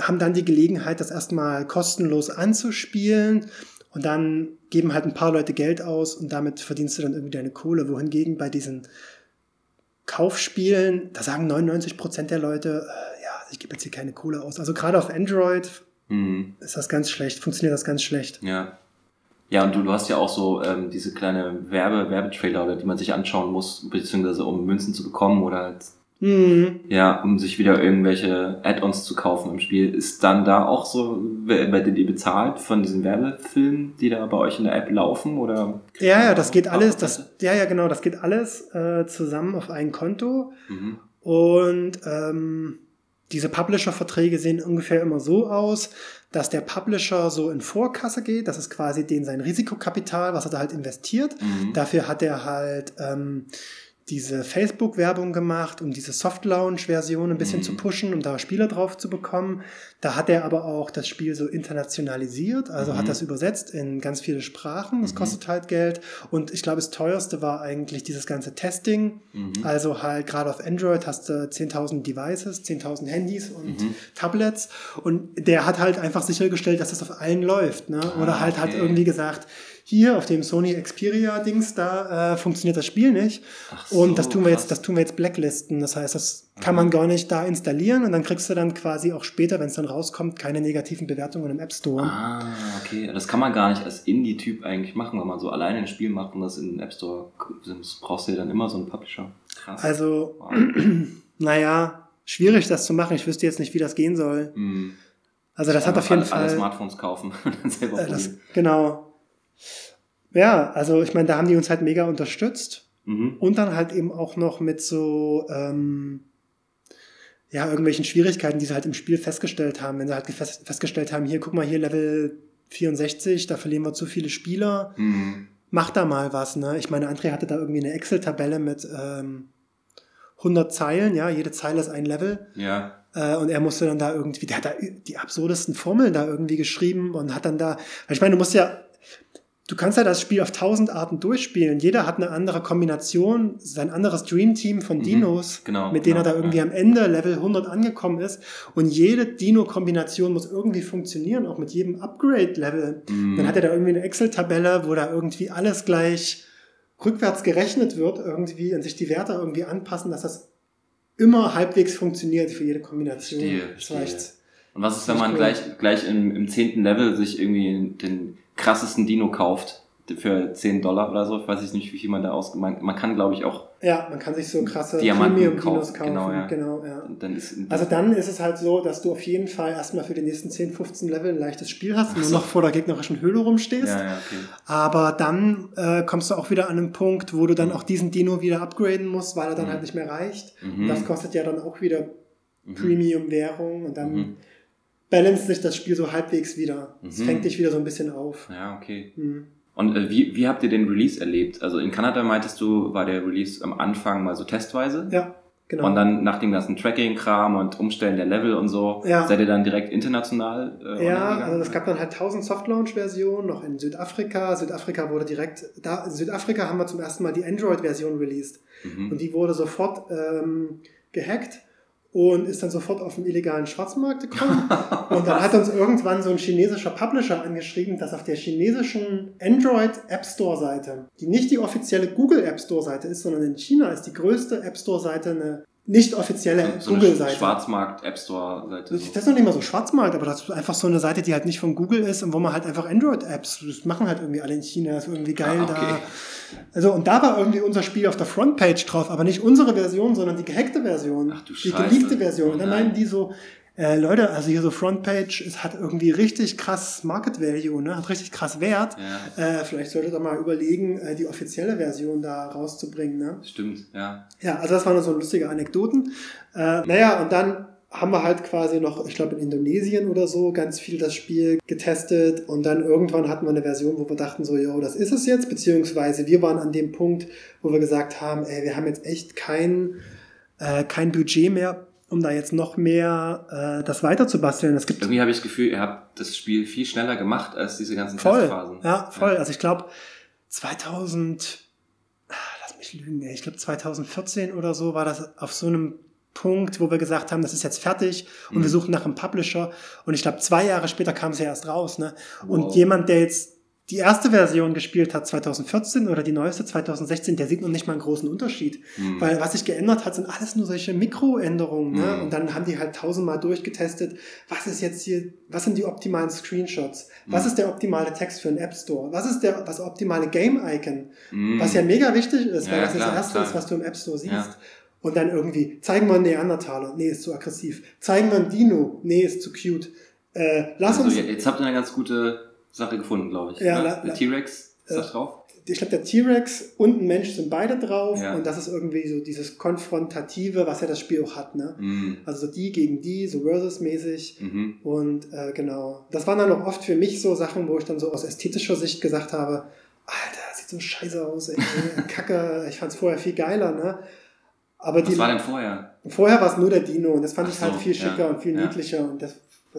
haben dann die Gelegenheit, das erstmal kostenlos anzuspielen und dann geben halt ein paar Leute Geld aus und damit verdienst du dann irgendwie deine Kohle. Wohingegen bei diesen Kaufspielen, da sagen 99% der Leute, ich gebe jetzt hier keine Kohle aus. Also gerade auf Android Mhm. ist das ganz schlecht, funktioniert das ganz schlecht. Ja. Ja, und du, du hast ja auch so ähm, diese kleine Werbe, Werbetrailer, oder die man sich anschauen muss, beziehungsweise um Münzen zu bekommen oder halt, Mhm. ja, um sich wieder irgendwelche Add-ons zu kaufen im Spiel. Ist dann da auch so, wer- werdet ihr bezahlt von diesen Werbefilmen, die da bei euch in der App laufen? Oder Ja, ja, das geht alles, das, ja, ja, genau, das geht alles äh, zusammen auf ein Konto. Mhm. Und ähm, diese Publisher-Verträge sehen ungefähr immer so aus, dass der Publisher so in Vorkasse geht. Das ist quasi den sein Risikokapital, was er da halt investiert. Mhm. Dafür hat er halt ähm, diese Facebook-Werbung gemacht, um diese Soft-Launch-Version ein bisschen Mhm. zu pushen, um da Spieler drauf zu bekommen. Da hat er aber auch das Spiel so internationalisiert, also Mhm. hat das übersetzt in ganz viele Sprachen. Das Mhm. kostet halt Geld. Und ich glaube, das teuerste war eigentlich dieses ganze Testing. Mhm. Also halt gerade auf Android hast du 10.000 Devices, 10.000 Handys und Mhm. Tablets und der hat halt einfach sichergestellt, dass das auf allen läuft. Ne? Oder Ah, halt hat okay. irgendwie gesagt, hier auf dem Sony Xperia Dings da äh, funktioniert das Spiel nicht Ach und so, das tun wir krass. jetzt, das tun wir jetzt blacklisten. Das heißt, das kann man gar nicht da installieren und dann kriegst du dann quasi auch später, wenn es dann rauskommt, keine negativen Bewertungen im App Store. Ah, okay. Das kann man gar nicht als Indie-Typ eigentlich machen, wenn man so alleine ein Spiel macht und das in den App Store, das brauchst du ja dann immer so einen Publisher. Krass. Also, Wow. naja, schwierig das zu machen. Ich wüsste jetzt nicht, wie das gehen soll. Mhm. Also das hat auf jeden alle, alle Fall. Smartphones kaufen und dann selber Äh, das, genau. Ja, also ich meine, da haben die uns halt mega unterstützt. Mhm. Und dann halt eben auch noch mit so, ähm, ja, irgendwelchen Schwierigkeiten, die sie halt im Spiel festgestellt haben. Wenn sie halt fest, festgestellt haben, hier, guck mal, hier Level 64, da verlieren wir zu viele Spieler. Mhm. Mach da mal was, ne? Ich meine, André hatte da irgendwie eine Excel-Tabelle mit ähm, 100 Zeilen, ja, jede Zeile ist ein Level. Ja. Äh, und er musste dann da irgendwie, der hat da die absurdesten Formeln da irgendwie geschrieben und hat dann da, ich meine, du musst ja, du kannst ja das Spiel auf tausend Arten durchspielen. Jeder hat eine andere Kombination, sein anderes Dream Team von Mhm, Dinos, genau, mit denen genau, er da irgendwie ja. am Ende Level 100 angekommen ist. Und jede Dino-Kombination muss irgendwie funktionieren, auch mit jedem Upgrade-Level. Mhm. Dann hat er da irgendwie eine Excel-Tabelle, wo da irgendwie alles gleich rückwärts gerechnet wird irgendwie und sich die Werte irgendwie anpassen, dass das immer halbwegs funktioniert für jede Kombination. Verstehe, Das echt- Und was ist, wenn man cool. gleich, gleich im, im zehnten Level sich irgendwie den krassesten Dino kauft für 10 Dollar oder so? Ich weiß nicht, wie viel man da aus... Man, man kann, glaube ich, auch Ja, man kann sich so krasse Premium-Dinos kaufen, genau, ja. genau, ja. Dann ist, Also dann ist es halt so, dass du auf jeden Fall erstmal für die nächsten 10, 15 Level ein leichtes Spiel hast und Ach nur so. noch vor der gegnerischen Höhle rumstehst. ja, ja, okay. Aber dann äh, kommst du auch wieder an einen Punkt, wo du dann auch diesen Dino wieder upgraden musst, weil er dann Mhm. halt nicht mehr reicht. Mhm. Das kostet ja dann auch wieder Mhm. Premium-Währung und dann Mhm. Balanced sich das Spiel so halbwegs wieder. Es Mhm. fängt dich wieder so ein bisschen auf. Ja, okay. Mhm. Und äh, wie, wie habt ihr den Release erlebt? Also in Kanada meintest du, war der Release am Anfang mal so testweise? Ja, genau. Und dann nach dem ganzen Tracking-Kram und Umstellen der Level und so, Ja. seid ihr dann direkt international? Äh, Ja, also es gab dann halt 1000 Soft-Launch-Versionen, noch in Südafrika. Südafrika wurde direkt, da, in Südafrika haben wir zum ersten Mal die Android-Version released. Mhm. Und die wurde sofort ähm, gehackt und ist dann sofort auf den illegalen Schwarzmarkt gekommen. und dann hat uns irgendwann so ein chinesischer Publisher angeschrieben, dass auf der chinesischen Android App Store Seite, die nicht die offizielle Google App Store Seite ist, sondern in China ist die größte App Store Seite eine nicht offizielle so Google-Seite. Schwarzmarkt App Store Seite. Das ist noch nicht mal so Schwarzmarkt, aber das ist einfach so eine Seite, die halt nicht von Google ist und wo man halt einfach Android-Apps, das machen halt irgendwie alle in China, das ist irgendwie geil Ah, okay. da. Also, und da war irgendwie unser Spiel auf der Frontpage drauf, aber nicht unsere Version, sondern die gehackte Version. Ach du die Scheiße. geleakte Version. Oh und dann nein. meinen die so, äh, Leute, also hier so Frontpage, es hat irgendwie richtig krass Market Value, ne? hat richtig krass Wert. Ja, Äh, vielleicht solltet ihr mal überlegen, äh, die offizielle Version da rauszubringen. Ne? stimmt, ja. Ja, also das waren so lustige Anekdoten. Äh, naja, und dann haben wir halt quasi noch, ich glaube in Indonesien oder so, ganz viel das Spiel getestet und dann irgendwann hatten wir eine Version, wo wir dachten so, jo, das ist es jetzt, beziehungsweise wir waren an dem Punkt, wo wir gesagt haben, ey, wir haben jetzt echt kein, äh, kein Budget mehr, um da jetzt noch mehr äh, das weiter zu basteln. Es gibt Irgendwie habe ich das Gefühl, ihr habt das Spiel viel schneller gemacht als diese ganzen voll, Testphasen. ja, voll. Also ich glaube 2000, ah, lass mich lügen, ich glaube 2014 oder so war das auf so einem Punkt, wo wir gesagt haben, das ist jetzt fertig und Mhm. wir suchen nach einem Publisher. Und ich glaube, zwei Jahre später kam es ja erst raus. Ne? Und Wow. jemand, der jetzt die erste Version gespielt hat, 2014 oder die neueste 2016, der sieht noch nicht mal einen großen Unterschied. Mhm. Weil was sich geändert hat, sind alles nur solche Mikroänderungen. Ne? Mhm. Und dann haben die halt tausendmal durchgetestet, was ist jetzt hier, was sind die optimalen Screenshots? Was Mhm. ist der optimale Text für einen App Store? Was ist der, das optimale Game-Icon? Mhm. Was ja mega wichtig ist, Ja, weil das klar, das erste klar. ist, was du im App Store siehst. Ja. Und dann irgendwie, zeigen wir einen Neandertaler. Nee, ist zu aggressiv. Zeigen wir einen Dino. Nee, ist zu cute. Äh, lass also, uns, je- jetzt habt ihr eine ganz gute Sache gefunden, glaube ich. Ja, ne? la- Der la- T-Rex ist äh, das drauf? ich glaube, der T-Rex und ein Mensch sind beide drauf. Ja. Und das ist irgendwie so dieses Konfrontative, was ja das Spiel auch hat. Ne? Mhm. Also so die gegen die, so versus-mäßig. Mhm. Und äh, genau, das waren dann auch oft für mich so Sachen, wo ich dann so aus ästhetischer Sicht gesagt habe, Alter, sieht so scheiße aus, ey, Kacke, ich fand's vorher viel geiler, ne? Aber Was die, war denn vorher? vorher war es nur der Dino und das fand Ach ich so, halt viel ja, schicker und viel ja. niedlicher und das,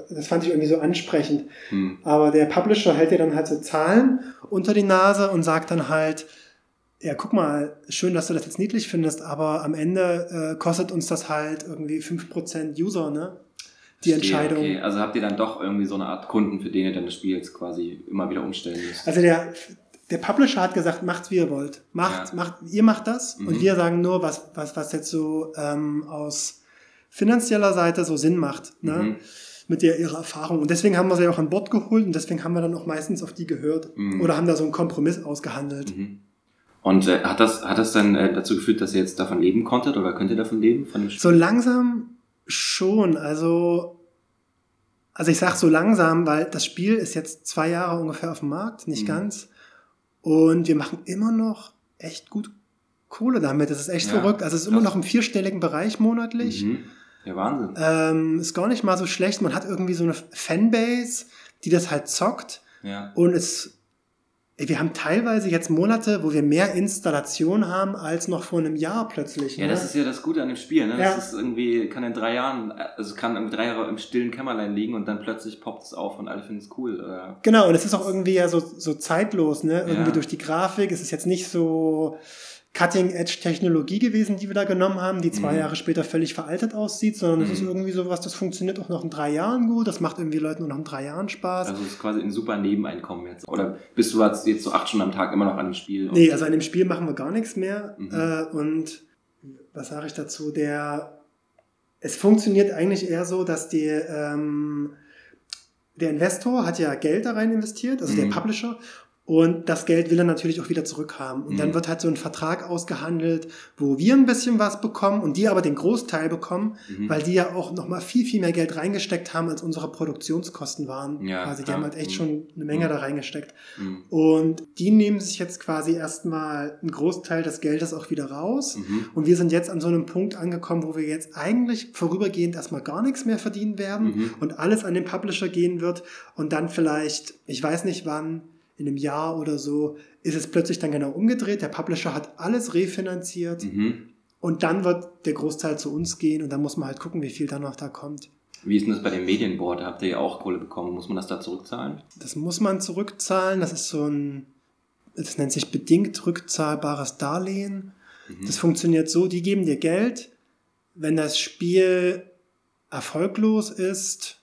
das fand ich irgendwie so ansprechend. Hm. Aber der Publisher hält dir dann halt so Zahlen unter die Nase und sagt dann halt, ja, guck mal, schön, dass du das jetzt niedlich findest, aber am Ende äh, kostet uns das halt irgendwie 5% User, ne? Die Verstehe, Entscheidung. Okay. Also habt ihr dann doch irgendwie so eine Art Kunden, für den ihr dann das Spiel jetzt quasi immer wieder umstellen müsst. Also der, der Publisher hat gesagt, macht's wie ihr wollt. Macht, Ja. macht, ihr macht das Mhm. und wir sagen nur, was, was, was jetzt so ähm, aus finanzieller Seite so Sinn macht, ne? Mhm. Mit der ihrer Erfahrung. Und deswegen haben wir sie auch an Bord geholt und deswegen haben wir dann auch meistens auf die gehört. Mhm. Oder haben da so einen Kompromiss ausgehandelt. Mhm. Und äh, hat das, hat das dann äh, dazu geführt, dass ihr jetzt davon leben konntet oder könnt ihr davon leben? So langsam schon. Also, also ich sag so langsam, weil das Spiel ist jetzt zwei Jahre ungefähr auf dem Markt, nicht Mhm. ganz. Und wir machen immer noch echt gut Kohle damit. Das ist echt Ja, verrückt. Also es ist immer noch im vierstelligen Bereich monatlich. Mhm. Ja, Wahnsinn. Ähm, ist gar nicht mal so schlecht. Man hat irgendwie so eine Fanbase, die das halt zockt. Ja. Und es, wir haben teilweise jetzt Monate, wo wir mehr Installation haben als noch vor einem Jahr plötzlich. Ja, ne? das ist ja das Gute an dem Spiel, ne? Ja. Das ist irgendwie, kann in drei Jahren, also kann in drei Jahre im stillen Kämmerlein liegen und dann plötzlich poppt es auf und alle finden es cool. Oder? Genau, und es ist auch irgendwie ja so, so zeitlos, ne? Irgendwie Ja. durch die Grafik. Es ist jetzt nicht so Cutting-Edge-Technologie gewesen, die wir da genommen haben, die zwei Mhm. Jahre später völlig veraltet aussieht, sondern es Mhm. ist irgendwie so was, das funktioniert auch noch in drei Jahren gut, das macht irgendwie Leuten nur noch in drei Jahren Spaß. Also es ist quasi ein super Nebeneinkommen jetzt. Oder bist du jetzt so acht Stunden am Tag immer noch an dem Spiel? nee, also an dem Spiel machen wir gar nichts mehr. Mhm. Äh, und was sage ich dazu? Der, es funktioniert eigentlich eher so, dass die, ähm, der Investor hat ja Geld da rein investiert, also der Mhm. Publisher. Und das Geld will er natürlich auch wieder zurückhaben. Und Mhm. dann wird halt so ein Vertrag ausgehandelt, wo wir ein bisschen was bekommen und die aber den Großteil bekommen, Mhm. weil die ja auch nochmal viel, viel mehr Geld reingesteckt haben, als unsere Produktionskosten waren. Ja, quasi. Die klar. haben halt echt Mhm. schon eine Menge Mhm. da reingesteckt. Mhm. Und die nehmen sich jetzt quasi erstmal einen Großteil des Geldes auch wieder raus. Mhm. Und wir sind jetzt an so einem Punkt angekommen, wo wir jetzt eigentlich vorübergehend erstmal gar nichts mehr verdienen werden und alles an den Publisher gehen wird und dann vielleicht, ich weiß nicht wann, in einem Jahr oder so, ist es plötzlich dann genau umgedreht. Der Publisher hat alles refinanziert Mhm. und dann wird der Großteil zu uns gehen und dann muss man halt gucken, wie viel dann noch da kommt. Wie ist denn das bei dem Medienboard? Da habt ihr ja auch Kohle bekommen. Muss man das da zurückzahlen? Das muss man zurückzahlen. Das ist so ein, das nennt sich bedingt rückzahlbares Darlehen. Mhm. Das funktioniert so, die geben dir Geld. Wenn das Spiel erfolglos ist,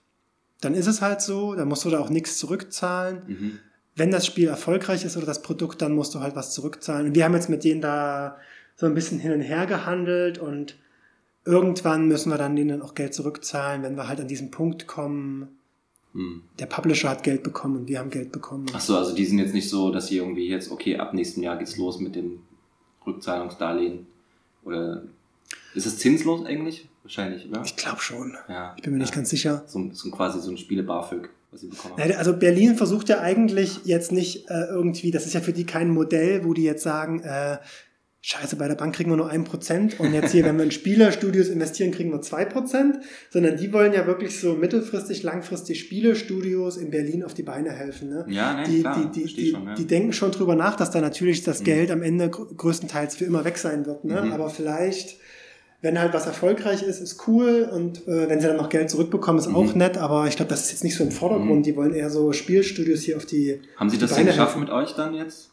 dann ist es halt so, dann musst du da auch nichts zurückzahlen. Mhm. Wenn das Spiel erfolgreich ist oder das Produkt, dann musst du halt was zurückzahlen. Und wir haben jetzt mit denen da so ein bisschen hin und her gehandelt und irgendwann müssen wir dann denen auch Geld zurückzahlen, wenn wir halt an diesen Punkt kommen. Mhm. Der Publisher hat Geld bekommen und wir haben Geld bekommen. Ach so, also die sind jetzt nicht so, dass sie irgendwie jetzt, okay, ab nächstem Jahr geht's los mit dem Rückzahlungsdarlehen. Oder ist es zinslos eigentlich? Wahrscheinlich, oder? Ich glaube schon. Ja. Ich bin mir nicht ja. ganz sicher. So, so quasi so ein Spiele BAföG, was sie bekommen haben. Also Berlin versucht ja eigentlich jetzt nicht äh, irgendwie, das ist ja für die kein Modell, wo die jetzt sagen, äh, scheiße, bei der Bank kriegen wir nur ein Prozent und jetzt hier, wenn wir in Spielestudios investieren, kriegen wir zwei Prozent, sondern die wollen ja wirklich so mittelfristig, langfristig Spielestudios in Berlin auf die Beine helfen. Ne? Ja, ne, Die, klar, die, die, schon, ja. die denken schon drüber nach, dass da natürlich das Mhm. Geld am Ende gr- größtenteils für immer weg sein wird. Ne? Mhm. Aber vielleicht, wenn halt was erfolgreich ist, ist cool und äh, wenn sie dann noch Geld zurückbekommen, ist Mhm. auch nett, aber ich glaube, das ist jetzt nicht so im Vordergrund. Mhm. Die wollen eher so Spielstudios hier auf die. Haben sie das denn Beine geschafft helfen. mit euch dann jetzt?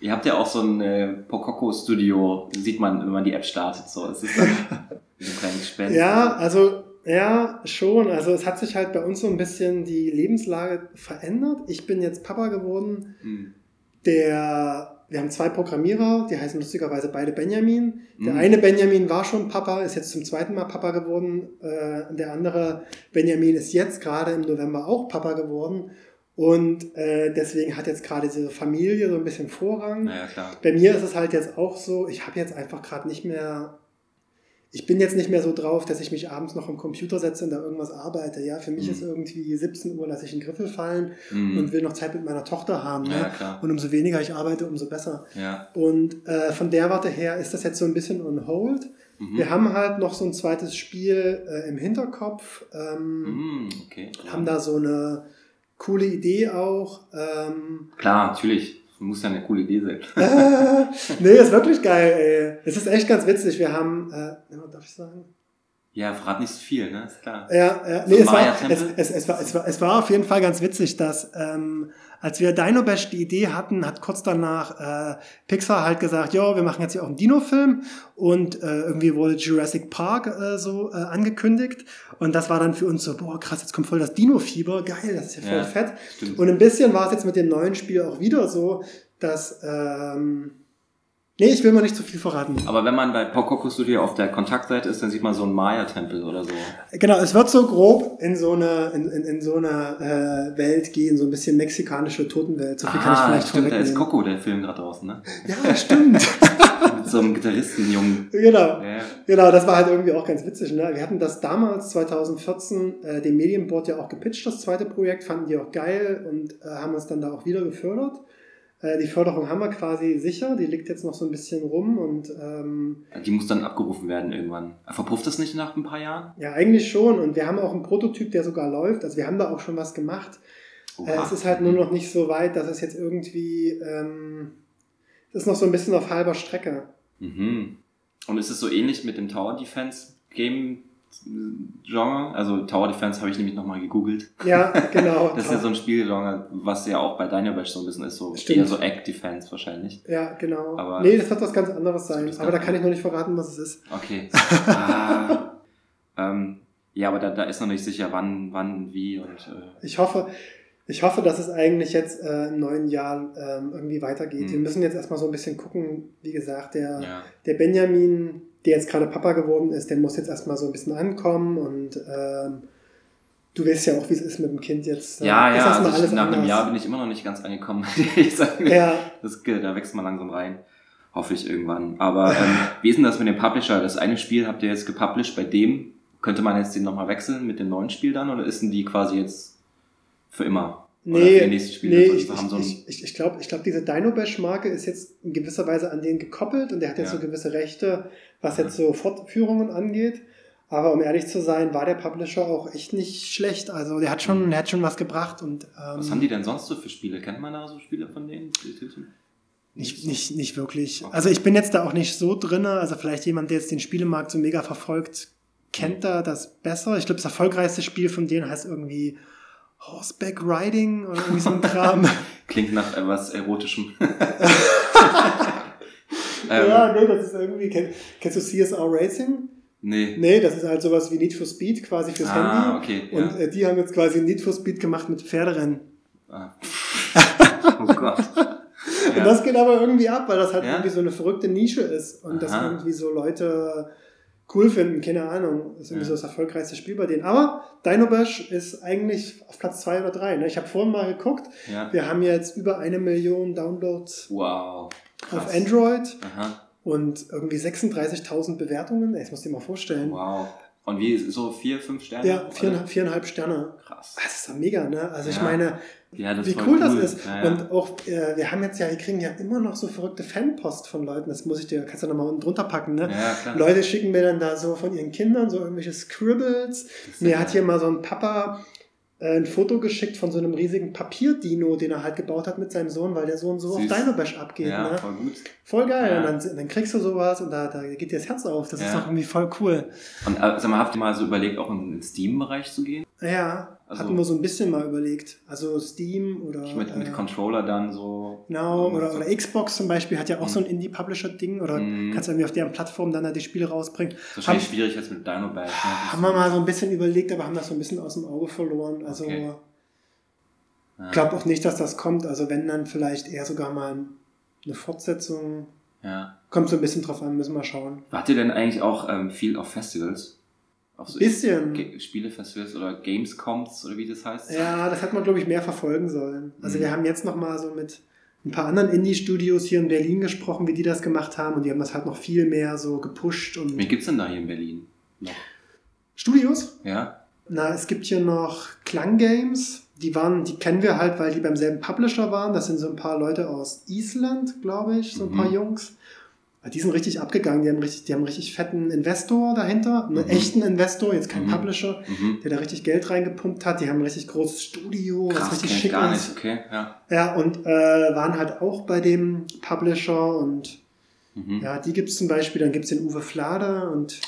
Ihr habt ja auch so ein äh, Pokoko-Studio, sieht man, wenn man die App startet. So, es ist dann so ein kleines Gespenst. Ja, also ja, schon. Also es hat sich halt bei uns so ein bisschen die Lebenslage verändert. Ich bin jetzt Papa geworden. Hm. Der, wir haben zwei Programmierer, die heißen lustigerweise beide Benjamin. Der Mhm. eine Benjamin war schon Papa, ist jetzt zum zweiten Mal Papa geworden. Äh, der andere Benjamin ist jetzt gerade im November auch Papa geworden. Und äh, deswegen hat jetzt gerade diese Familie so ein bisschen Vorrang. Naja, klar. Bei mir ist es halt jetzt auch so, ich habe jetzt einfach gerade nicht mehr, ich bin jetzt nicht mehr so drauf, dass ich mich abends noch am Computer setze und da irgendwas arbeite. Ja, für mich Mhm. ist irgendwie 17 Uhr, lasse ich einen Griffel fallen Hm. und will noch Zeit mit meiner Tochter haben. ja, Ne? klar. Und umso weniger ich arbeite, umso besser. Ja. Und äh, von der Warte her ist das jetzt so ein bisschen on hold. Mhm. Wir haben halt noch so ein zweites Spiel äh, im Hinterkopf, ähm, Mhm, okay. haben da so eine coole Idee auch. Ähm, Klar, natürlich. Muss ja eine coole Idee sein. äh, nee, ist wirklich geil, ey. Es ist echt ganz witzig. Wir haben, äh, ja, darf ich sagen? Ja, verrat nicht so viel, ne? Ist klar. Ja, ja. So Nee, ein es, war, es, es, es, war, es, war, es war auf jeden Fall ganz witzig, dass ähm, als wir Dino Bash die Idee hatten, hat kurz danach äh, Pixar halt gesagt, ja, wir machen jetzt hier auch einen Dino-Film und äh, irgendwie wurde Jurassic Park äh, so äh, angekündigt und das war dann für uns so, boah, krass, jetzt kommt voll das Dino-Fieber, geil, das ist ja voll Ja. fett. Stimmt. Und ein bisschen war es jetzt mit dem neuen Spiel auch wieder so, dass, ähm, nee, ich will mal nicht zu viel verraten. Aber wenn man bei Pokoko Studio auf der Kontaktseite ist, dann sieht man so einen Maya-Tempel oder so. Genau, es wird so grob in so eine, in, in, in so eine äh, Welt gehen, so ein bisschen mexikanische Totenwelt. So viel kann ich vielleicht Ah, stimmt, da ist. Coco, der Film gerade draußen, ne? Ja, stimmt. Mit so einem Gitarristenjungen. genau. Ja. Genau, das war halt irgendwie auch ganz witzig. Ne? Wir hatten das damals, 2014, äh, dem Medienboard ja auch gepitcht, das zweite Projekt, fanden die auch geil und äh, haben uns dann da auch wieder gefördert. Äh, die Förderung haben wir quasi sicher, die liegt jetzt noch so ein bisschen rum und ähm, Die muss dann abgerufen werden irgendwann. Verpufft das nicht nach ein paar Jahren? ja, eigentlich schon. Und wir haben auch einen Prototyp, der sogar läuft. Also wir haben da auch schon was gemacht. Äh, es ist halt nur noch nicht so weit, dass es jetzt irgendwie, ähm, es ist noch so ein bisschen auf halber Strecke. Mhm. Und ist es so ähnlich mit dem Tower Defense Game Genre? Also Tower Defense habe ich nämlich nochmal gegoogelt. Ja, genau. Das ist ja so ein Spielgenre, was ja auch bei Dynabash so ein bisschen ist, so Stimmt. eher so Act Defense wahrscheinlich. Ja, genau. Aber- nee, das wird was ganz anderes sein. Aber da kann ich noch nicht verraten, was es ist. Okay. ah, ähm, ja, aber da, da ist noch nicht sicher, wann, wann, wie und äh, Ich hoffe, ich hoffe, dass es eigentlich jetzt äh, im neuen Jahr ähm, irgendwie weitergeht. Mhm. Wir müssen jetzt erstmal so ein bisschen gucken. Wie gesagt, der, ja. der Benjamin, der jetzt gerade Papa geworden ist, der muss jetzt erstmal so ein bisschen ankommen und ähm, Du weißt ja auch, wie es ist mit dem Kind jetzt. Ja, ist ja, erstmal also ich, alles nach einem anders. Jahr bin ich immer noch nicht ganz angekommen. ich sage, Ja. das, da wächst man langsam rein. Hoffe ich irgendwann. Aber ähm, wie ist denn das mit dem Publisher? Das eine Spiel habt ihr jetzt gepublished bei dem. Könnte man jetzt den nochmal wechseln mit dem neuen Spiel dann? Oder ist denn die quasi jetzt für immer? Für Nee, nächsten Spiele? nee von- ich, haben so ich, ich, ich glaube, ich glaub, diese Dino Bash-Marke ist jetzt in gewisser Weise an den gekoppelt und der hat jetzt Ja. so gewisse Rechte, was jetzt so Fortführungen angeht. Aber um ehrlich zu sein, war der Publisher auch echt nicht schlecht. Also der hat schon, der hat schon was gebracht und ähm, was haben die denn sonst so für Spiele? Kennt man da so Spiele von denen? Nicht, nicht, nicht wirklich. Okay. Also ich bin jetzt da auch nicht so drinne. Also vielleicht jemand, der jetzt den Spielemarkt so mega verfolgt, kennt da das besser. Ich glaube, das erfolgreichste Spiel von denen heißt irgendwie Horseback Riding oder irgendwie so ein Kram. Klingt nach etwas Erotischem. ähm, ja, nee, das ist irgendwie. Kenn, kennst du CSR Racing? Nee. Nee, das ist halt sowas wie Need for Speed quasi fürs Ah, Handy. okay. Und ja. äh, die haben jetzt quasi Need for Speed gemacht mit Pferderennen. Ah. oh Gott. Und Ja. das geht aber irgendwie ab, weil das halt Ja? irgendwie so eine verrückte Nische ist und das Aha. irgendwie so Leute cool finden, keine Ahnung. Das ist irgendwie Ja. so das erfolgreichste Spiel bei denen. Aber Dino Bash ist eigentlich auf Platz zwei oder drei. Ne? Ich habe vorhin mal geguckt, ja. wir haben jetzt über eine Million Downloads Wow. Krass. auf Android Aha. und irgendwie 36.000 Bewertungen. Ey, Das musst du dir mal vorstellen. Wow. Und wie, so vier, fünf Sterne? Ja, viereinhalb, viereinhalb Sterne. Krass. Das ist doch mega, ne? Also ich Ja. meine, Ja, das wie voll cool, das ist. Ja, ja. Und auch, äh, wir haben jetzt ja, wir kriegen ja immer noch so verrückte Fanpost von Leuten. Das muss ich dir, kannst du nochmal unten drunter packen, ne? ja. Leute schicken mir dann da so von ihren Kindern so irgendwelche Scribbles. Mir hat hier mal so ein Papa äh, ein Foto geschickt von so einem riesigen Papierdino, den er halt gebaut hat mit seinem Sohn, weil der Sohn so Süß. auf Dino Bash abgeht. Ja, ne? voll gut. Voll geil. Und dann, dann kriegst du sowas und da, da geht dir das Herz auf. Das ist doch irgendwie voll cool. Und äh, sag mal, habt ihr mal so überlegt, auch in den Steam-Bereich zu gehen? Ja, Also- hatten wir so ein bisschen mal überlegt. Also Steam oder. Mit, mit äh, Controller dann so. Genau, oder, oder Xbox zum Beispiel hat ja auch Mhm. so ein Indie-Publisher-Ding oder Mhm. kannst du irgendwie auf deren Plattform dann da die Spiele rausbringen. ist wahrscheinlich schwierig jetzt mit Dino Bash. Ne? Haben wir mal so ein bisschen überlegt, aber haben das so ein bisschen aus dem Auge verloren. Also Okay. ich Ja. glaube auch nicht, dass das kommt. Also wenn dann vielleicht eher sogar mal eine Fortsetzung. Ja. Kommt so ein bisschen drauf an, müssen wir schauen. Wart ihr denn eigentlich auch ähm, viel auf Festivals? Auf so Bisschen. Ge- Spielefestivals oder Gamescoms oder wie das heißt? Ja, das hätte man, glaube ich, mehr verfolgen sollen. Also Mhm. wir haben jetzt noch mal so mit ein paar anderen Indie-Studios hier in Berlin gesprochen, wie die das gemacht haben. Und die haben das halt noch viel mehr so gepusht. Und Wen gibt's denn da hier in Berlin? Noch? Studios? Ja? Na, es gibt hier noch Klang Games. Die waren, die kennen wir halt, weil die beim selben Publisher waren. Das sind so ein paar Leute aus Island, glaube ich, so ein Mhm. paar Jungs. Die sind richtig abgegangen. Die haben richtig, die haben einen richtig fetten Investor dahinter, einen Mhm. echten Investor, jetzt kein Mhm. Publisher, Mhm. der da richtig Geld reingepumpt hat. Die haben ein richtig großes Studio, was Krass, richtig kenn ich schick gar ist. nicht. Okay, ja. Ja, und äh, waren halt auch bei dem Publisher und Mhm. Ja. ja, die gibt's zum Beispiel. Dann gibt's den Uwe Flade und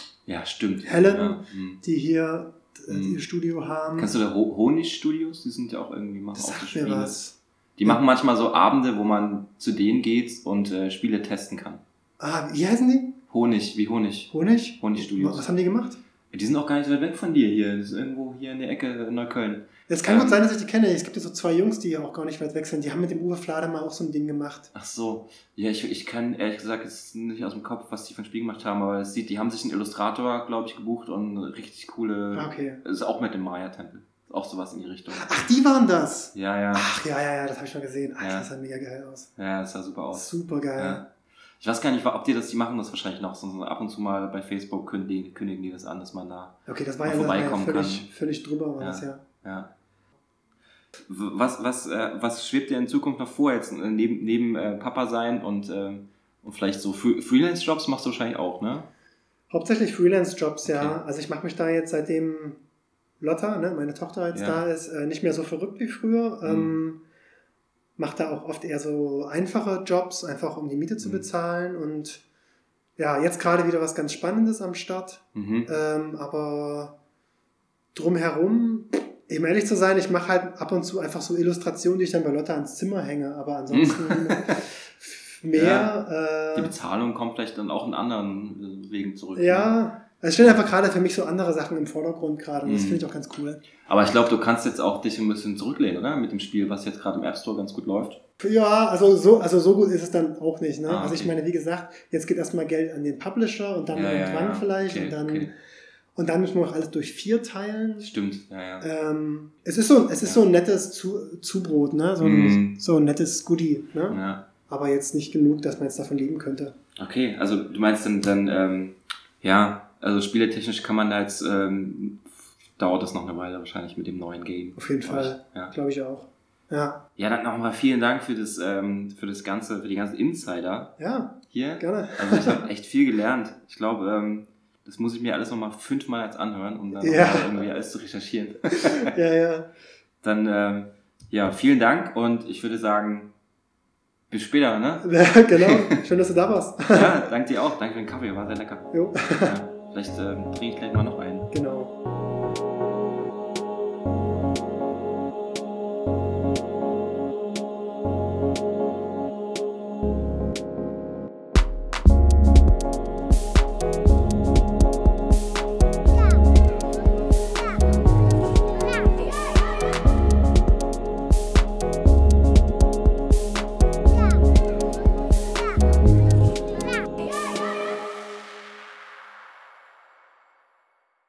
stimmt. Helen. Ja. Mhm. die hier äh, Mhm. ihr Studio haben. Kennst du da Ho Honig-Studios? Die sind ja auch irgendwie machen das auch sagt mir was. Die machen manchmal so Abende, wo man zu denen geht und äh, Spiele testen kann. Ah, wie heißen die? Honig, wie Honig. Honig? Honig-Studios. Was haben die gemacht? Die sind auch gar nicht so weit weg von dir hier. Das ist irgendwo hier in der Ecke in Neukölln. Es kann Ähm. gut sein, dass ich die kenne. Es gibt ja so zwei Jungs, die auch gar nicht weit weg sind. Die haben mit dem Uwe Flade mal auch so ein Ding gemacht. Ach so. Ja, ich, ich kann ehrlich gesagt jetzt nicht aus dem Kopf, was die für ein Spiel gemacht haben, aber es sieht, die haben sich einen Illustrator, glaube ich, gebucht und eine richtig coole. Ah, okay. Ist auch mit dem Maya-Tempel. Auch sowas in die Richtung. Ach, die waren das. Ja, ja. Ach, ja, ja, ja, das habe ich mal gesehen. Ach, Ja. das sah mega geil aus. Ja, das sah super aus. Super geil. Ja. Ich weiß gar nicht, ob die das, die machen das wahrscheinlich noch. So ab und zu mal bei Facebook kündigen, kündigen die das an, dass man da. Okay, das war ja, das war ja vorbeikommen völlig, kann. völlig drüber, war Ja. das ja. Ja. Was, was, äh, was schwebt dir in Zukunft noch vor, jetzt äh, neben, neben äh, Papa sein und, ähm, und vielleicht so Fre- Freelance-Jobs machst du wahrscheinlich auch, ne? Hauptsächlich Freelance-Jobs, ja. Okay. Also ich mache mich da jetzt seitdem Lotta, ne, meine Tochter jetzt Ja. da ist, äh, nicht mehr so verrückt wie früher. Mhm. Ähm, mache da auch oft eher so einfache Jobs, einfach um die Miete zu Mhm. bezahlen. Und ja, jetzt gerade wieder was ganz Spannendes am Start. Mhm. Ähm, aber drumherum, eben ehrlich zu sein, ich mache halt ab und zu einfach so Illustrationen, die ich dann bei Lotta ans Zimmer hänge. Aber ansonsten mehr. Die äh, Bezahlung kommt vielleicht dann auch in anderen Wegen zurück. ne? Ja, es stehen einfach gerade für mich so andere Sachen im Vordergrund gerade und das Mhm. finde ich auch ganz cool. Aber ich glaube, du kannst jetzt auch dich ein bisschen zurücklehnen, oder? Mit dem Spiel, was jetzt gerade im App Store ganz gut läuft. Ja, also so, also so gut ist es dann auch nicht. Ne? Ah, Also ich okay. meine, wie gesagt, jetzt geht erstmal Geld an den Publisher und dann Ja, ja, irgendwann ja. vielleicht Okay, und dann okay. Und dann müssen wir noch alles durch vier teilen. Stimmt, ja, ja. Ähm, es ist so, es ist Ja. so ein nettes Zu Zubrot, ne? so, ein, Mhm. so ein nettes Goodie. Ne? ja. Aber jetzt nicht genug, dass man jetzt davon leben könnte. Okay, also du meinst dann, dann ähm, ja, also spieletechnisch kann man da jetzt, ähm, dauert das noch eine Weile wahrscheinlich mit dem neuen Game. Auf jeden Glaub. Fall. Ja. Glaube ich auch. Ja, ja, dann nochmal vielen Dank für das, ähm, für das Ganze, für die ganzen Insider ja, hier. gerne. Also ich habe echt viel gelernt. Ich glaube, ähm, das muss ich mir alles nochmal fünfmal jetzt anhören, um dann Ja. irgendwie alles zu recherchieren. ja, ja. Dann, ähm, ja, vielen Dank und ich würde sagen, bis später, ne? ja. Genau. Schön, dass du da warst. Ja, danke dir auch. Danke für den Kaffee, war sehr lecker. jo, Ja, vielleicht ähm, trinke ich gleich mal noch einen. genau.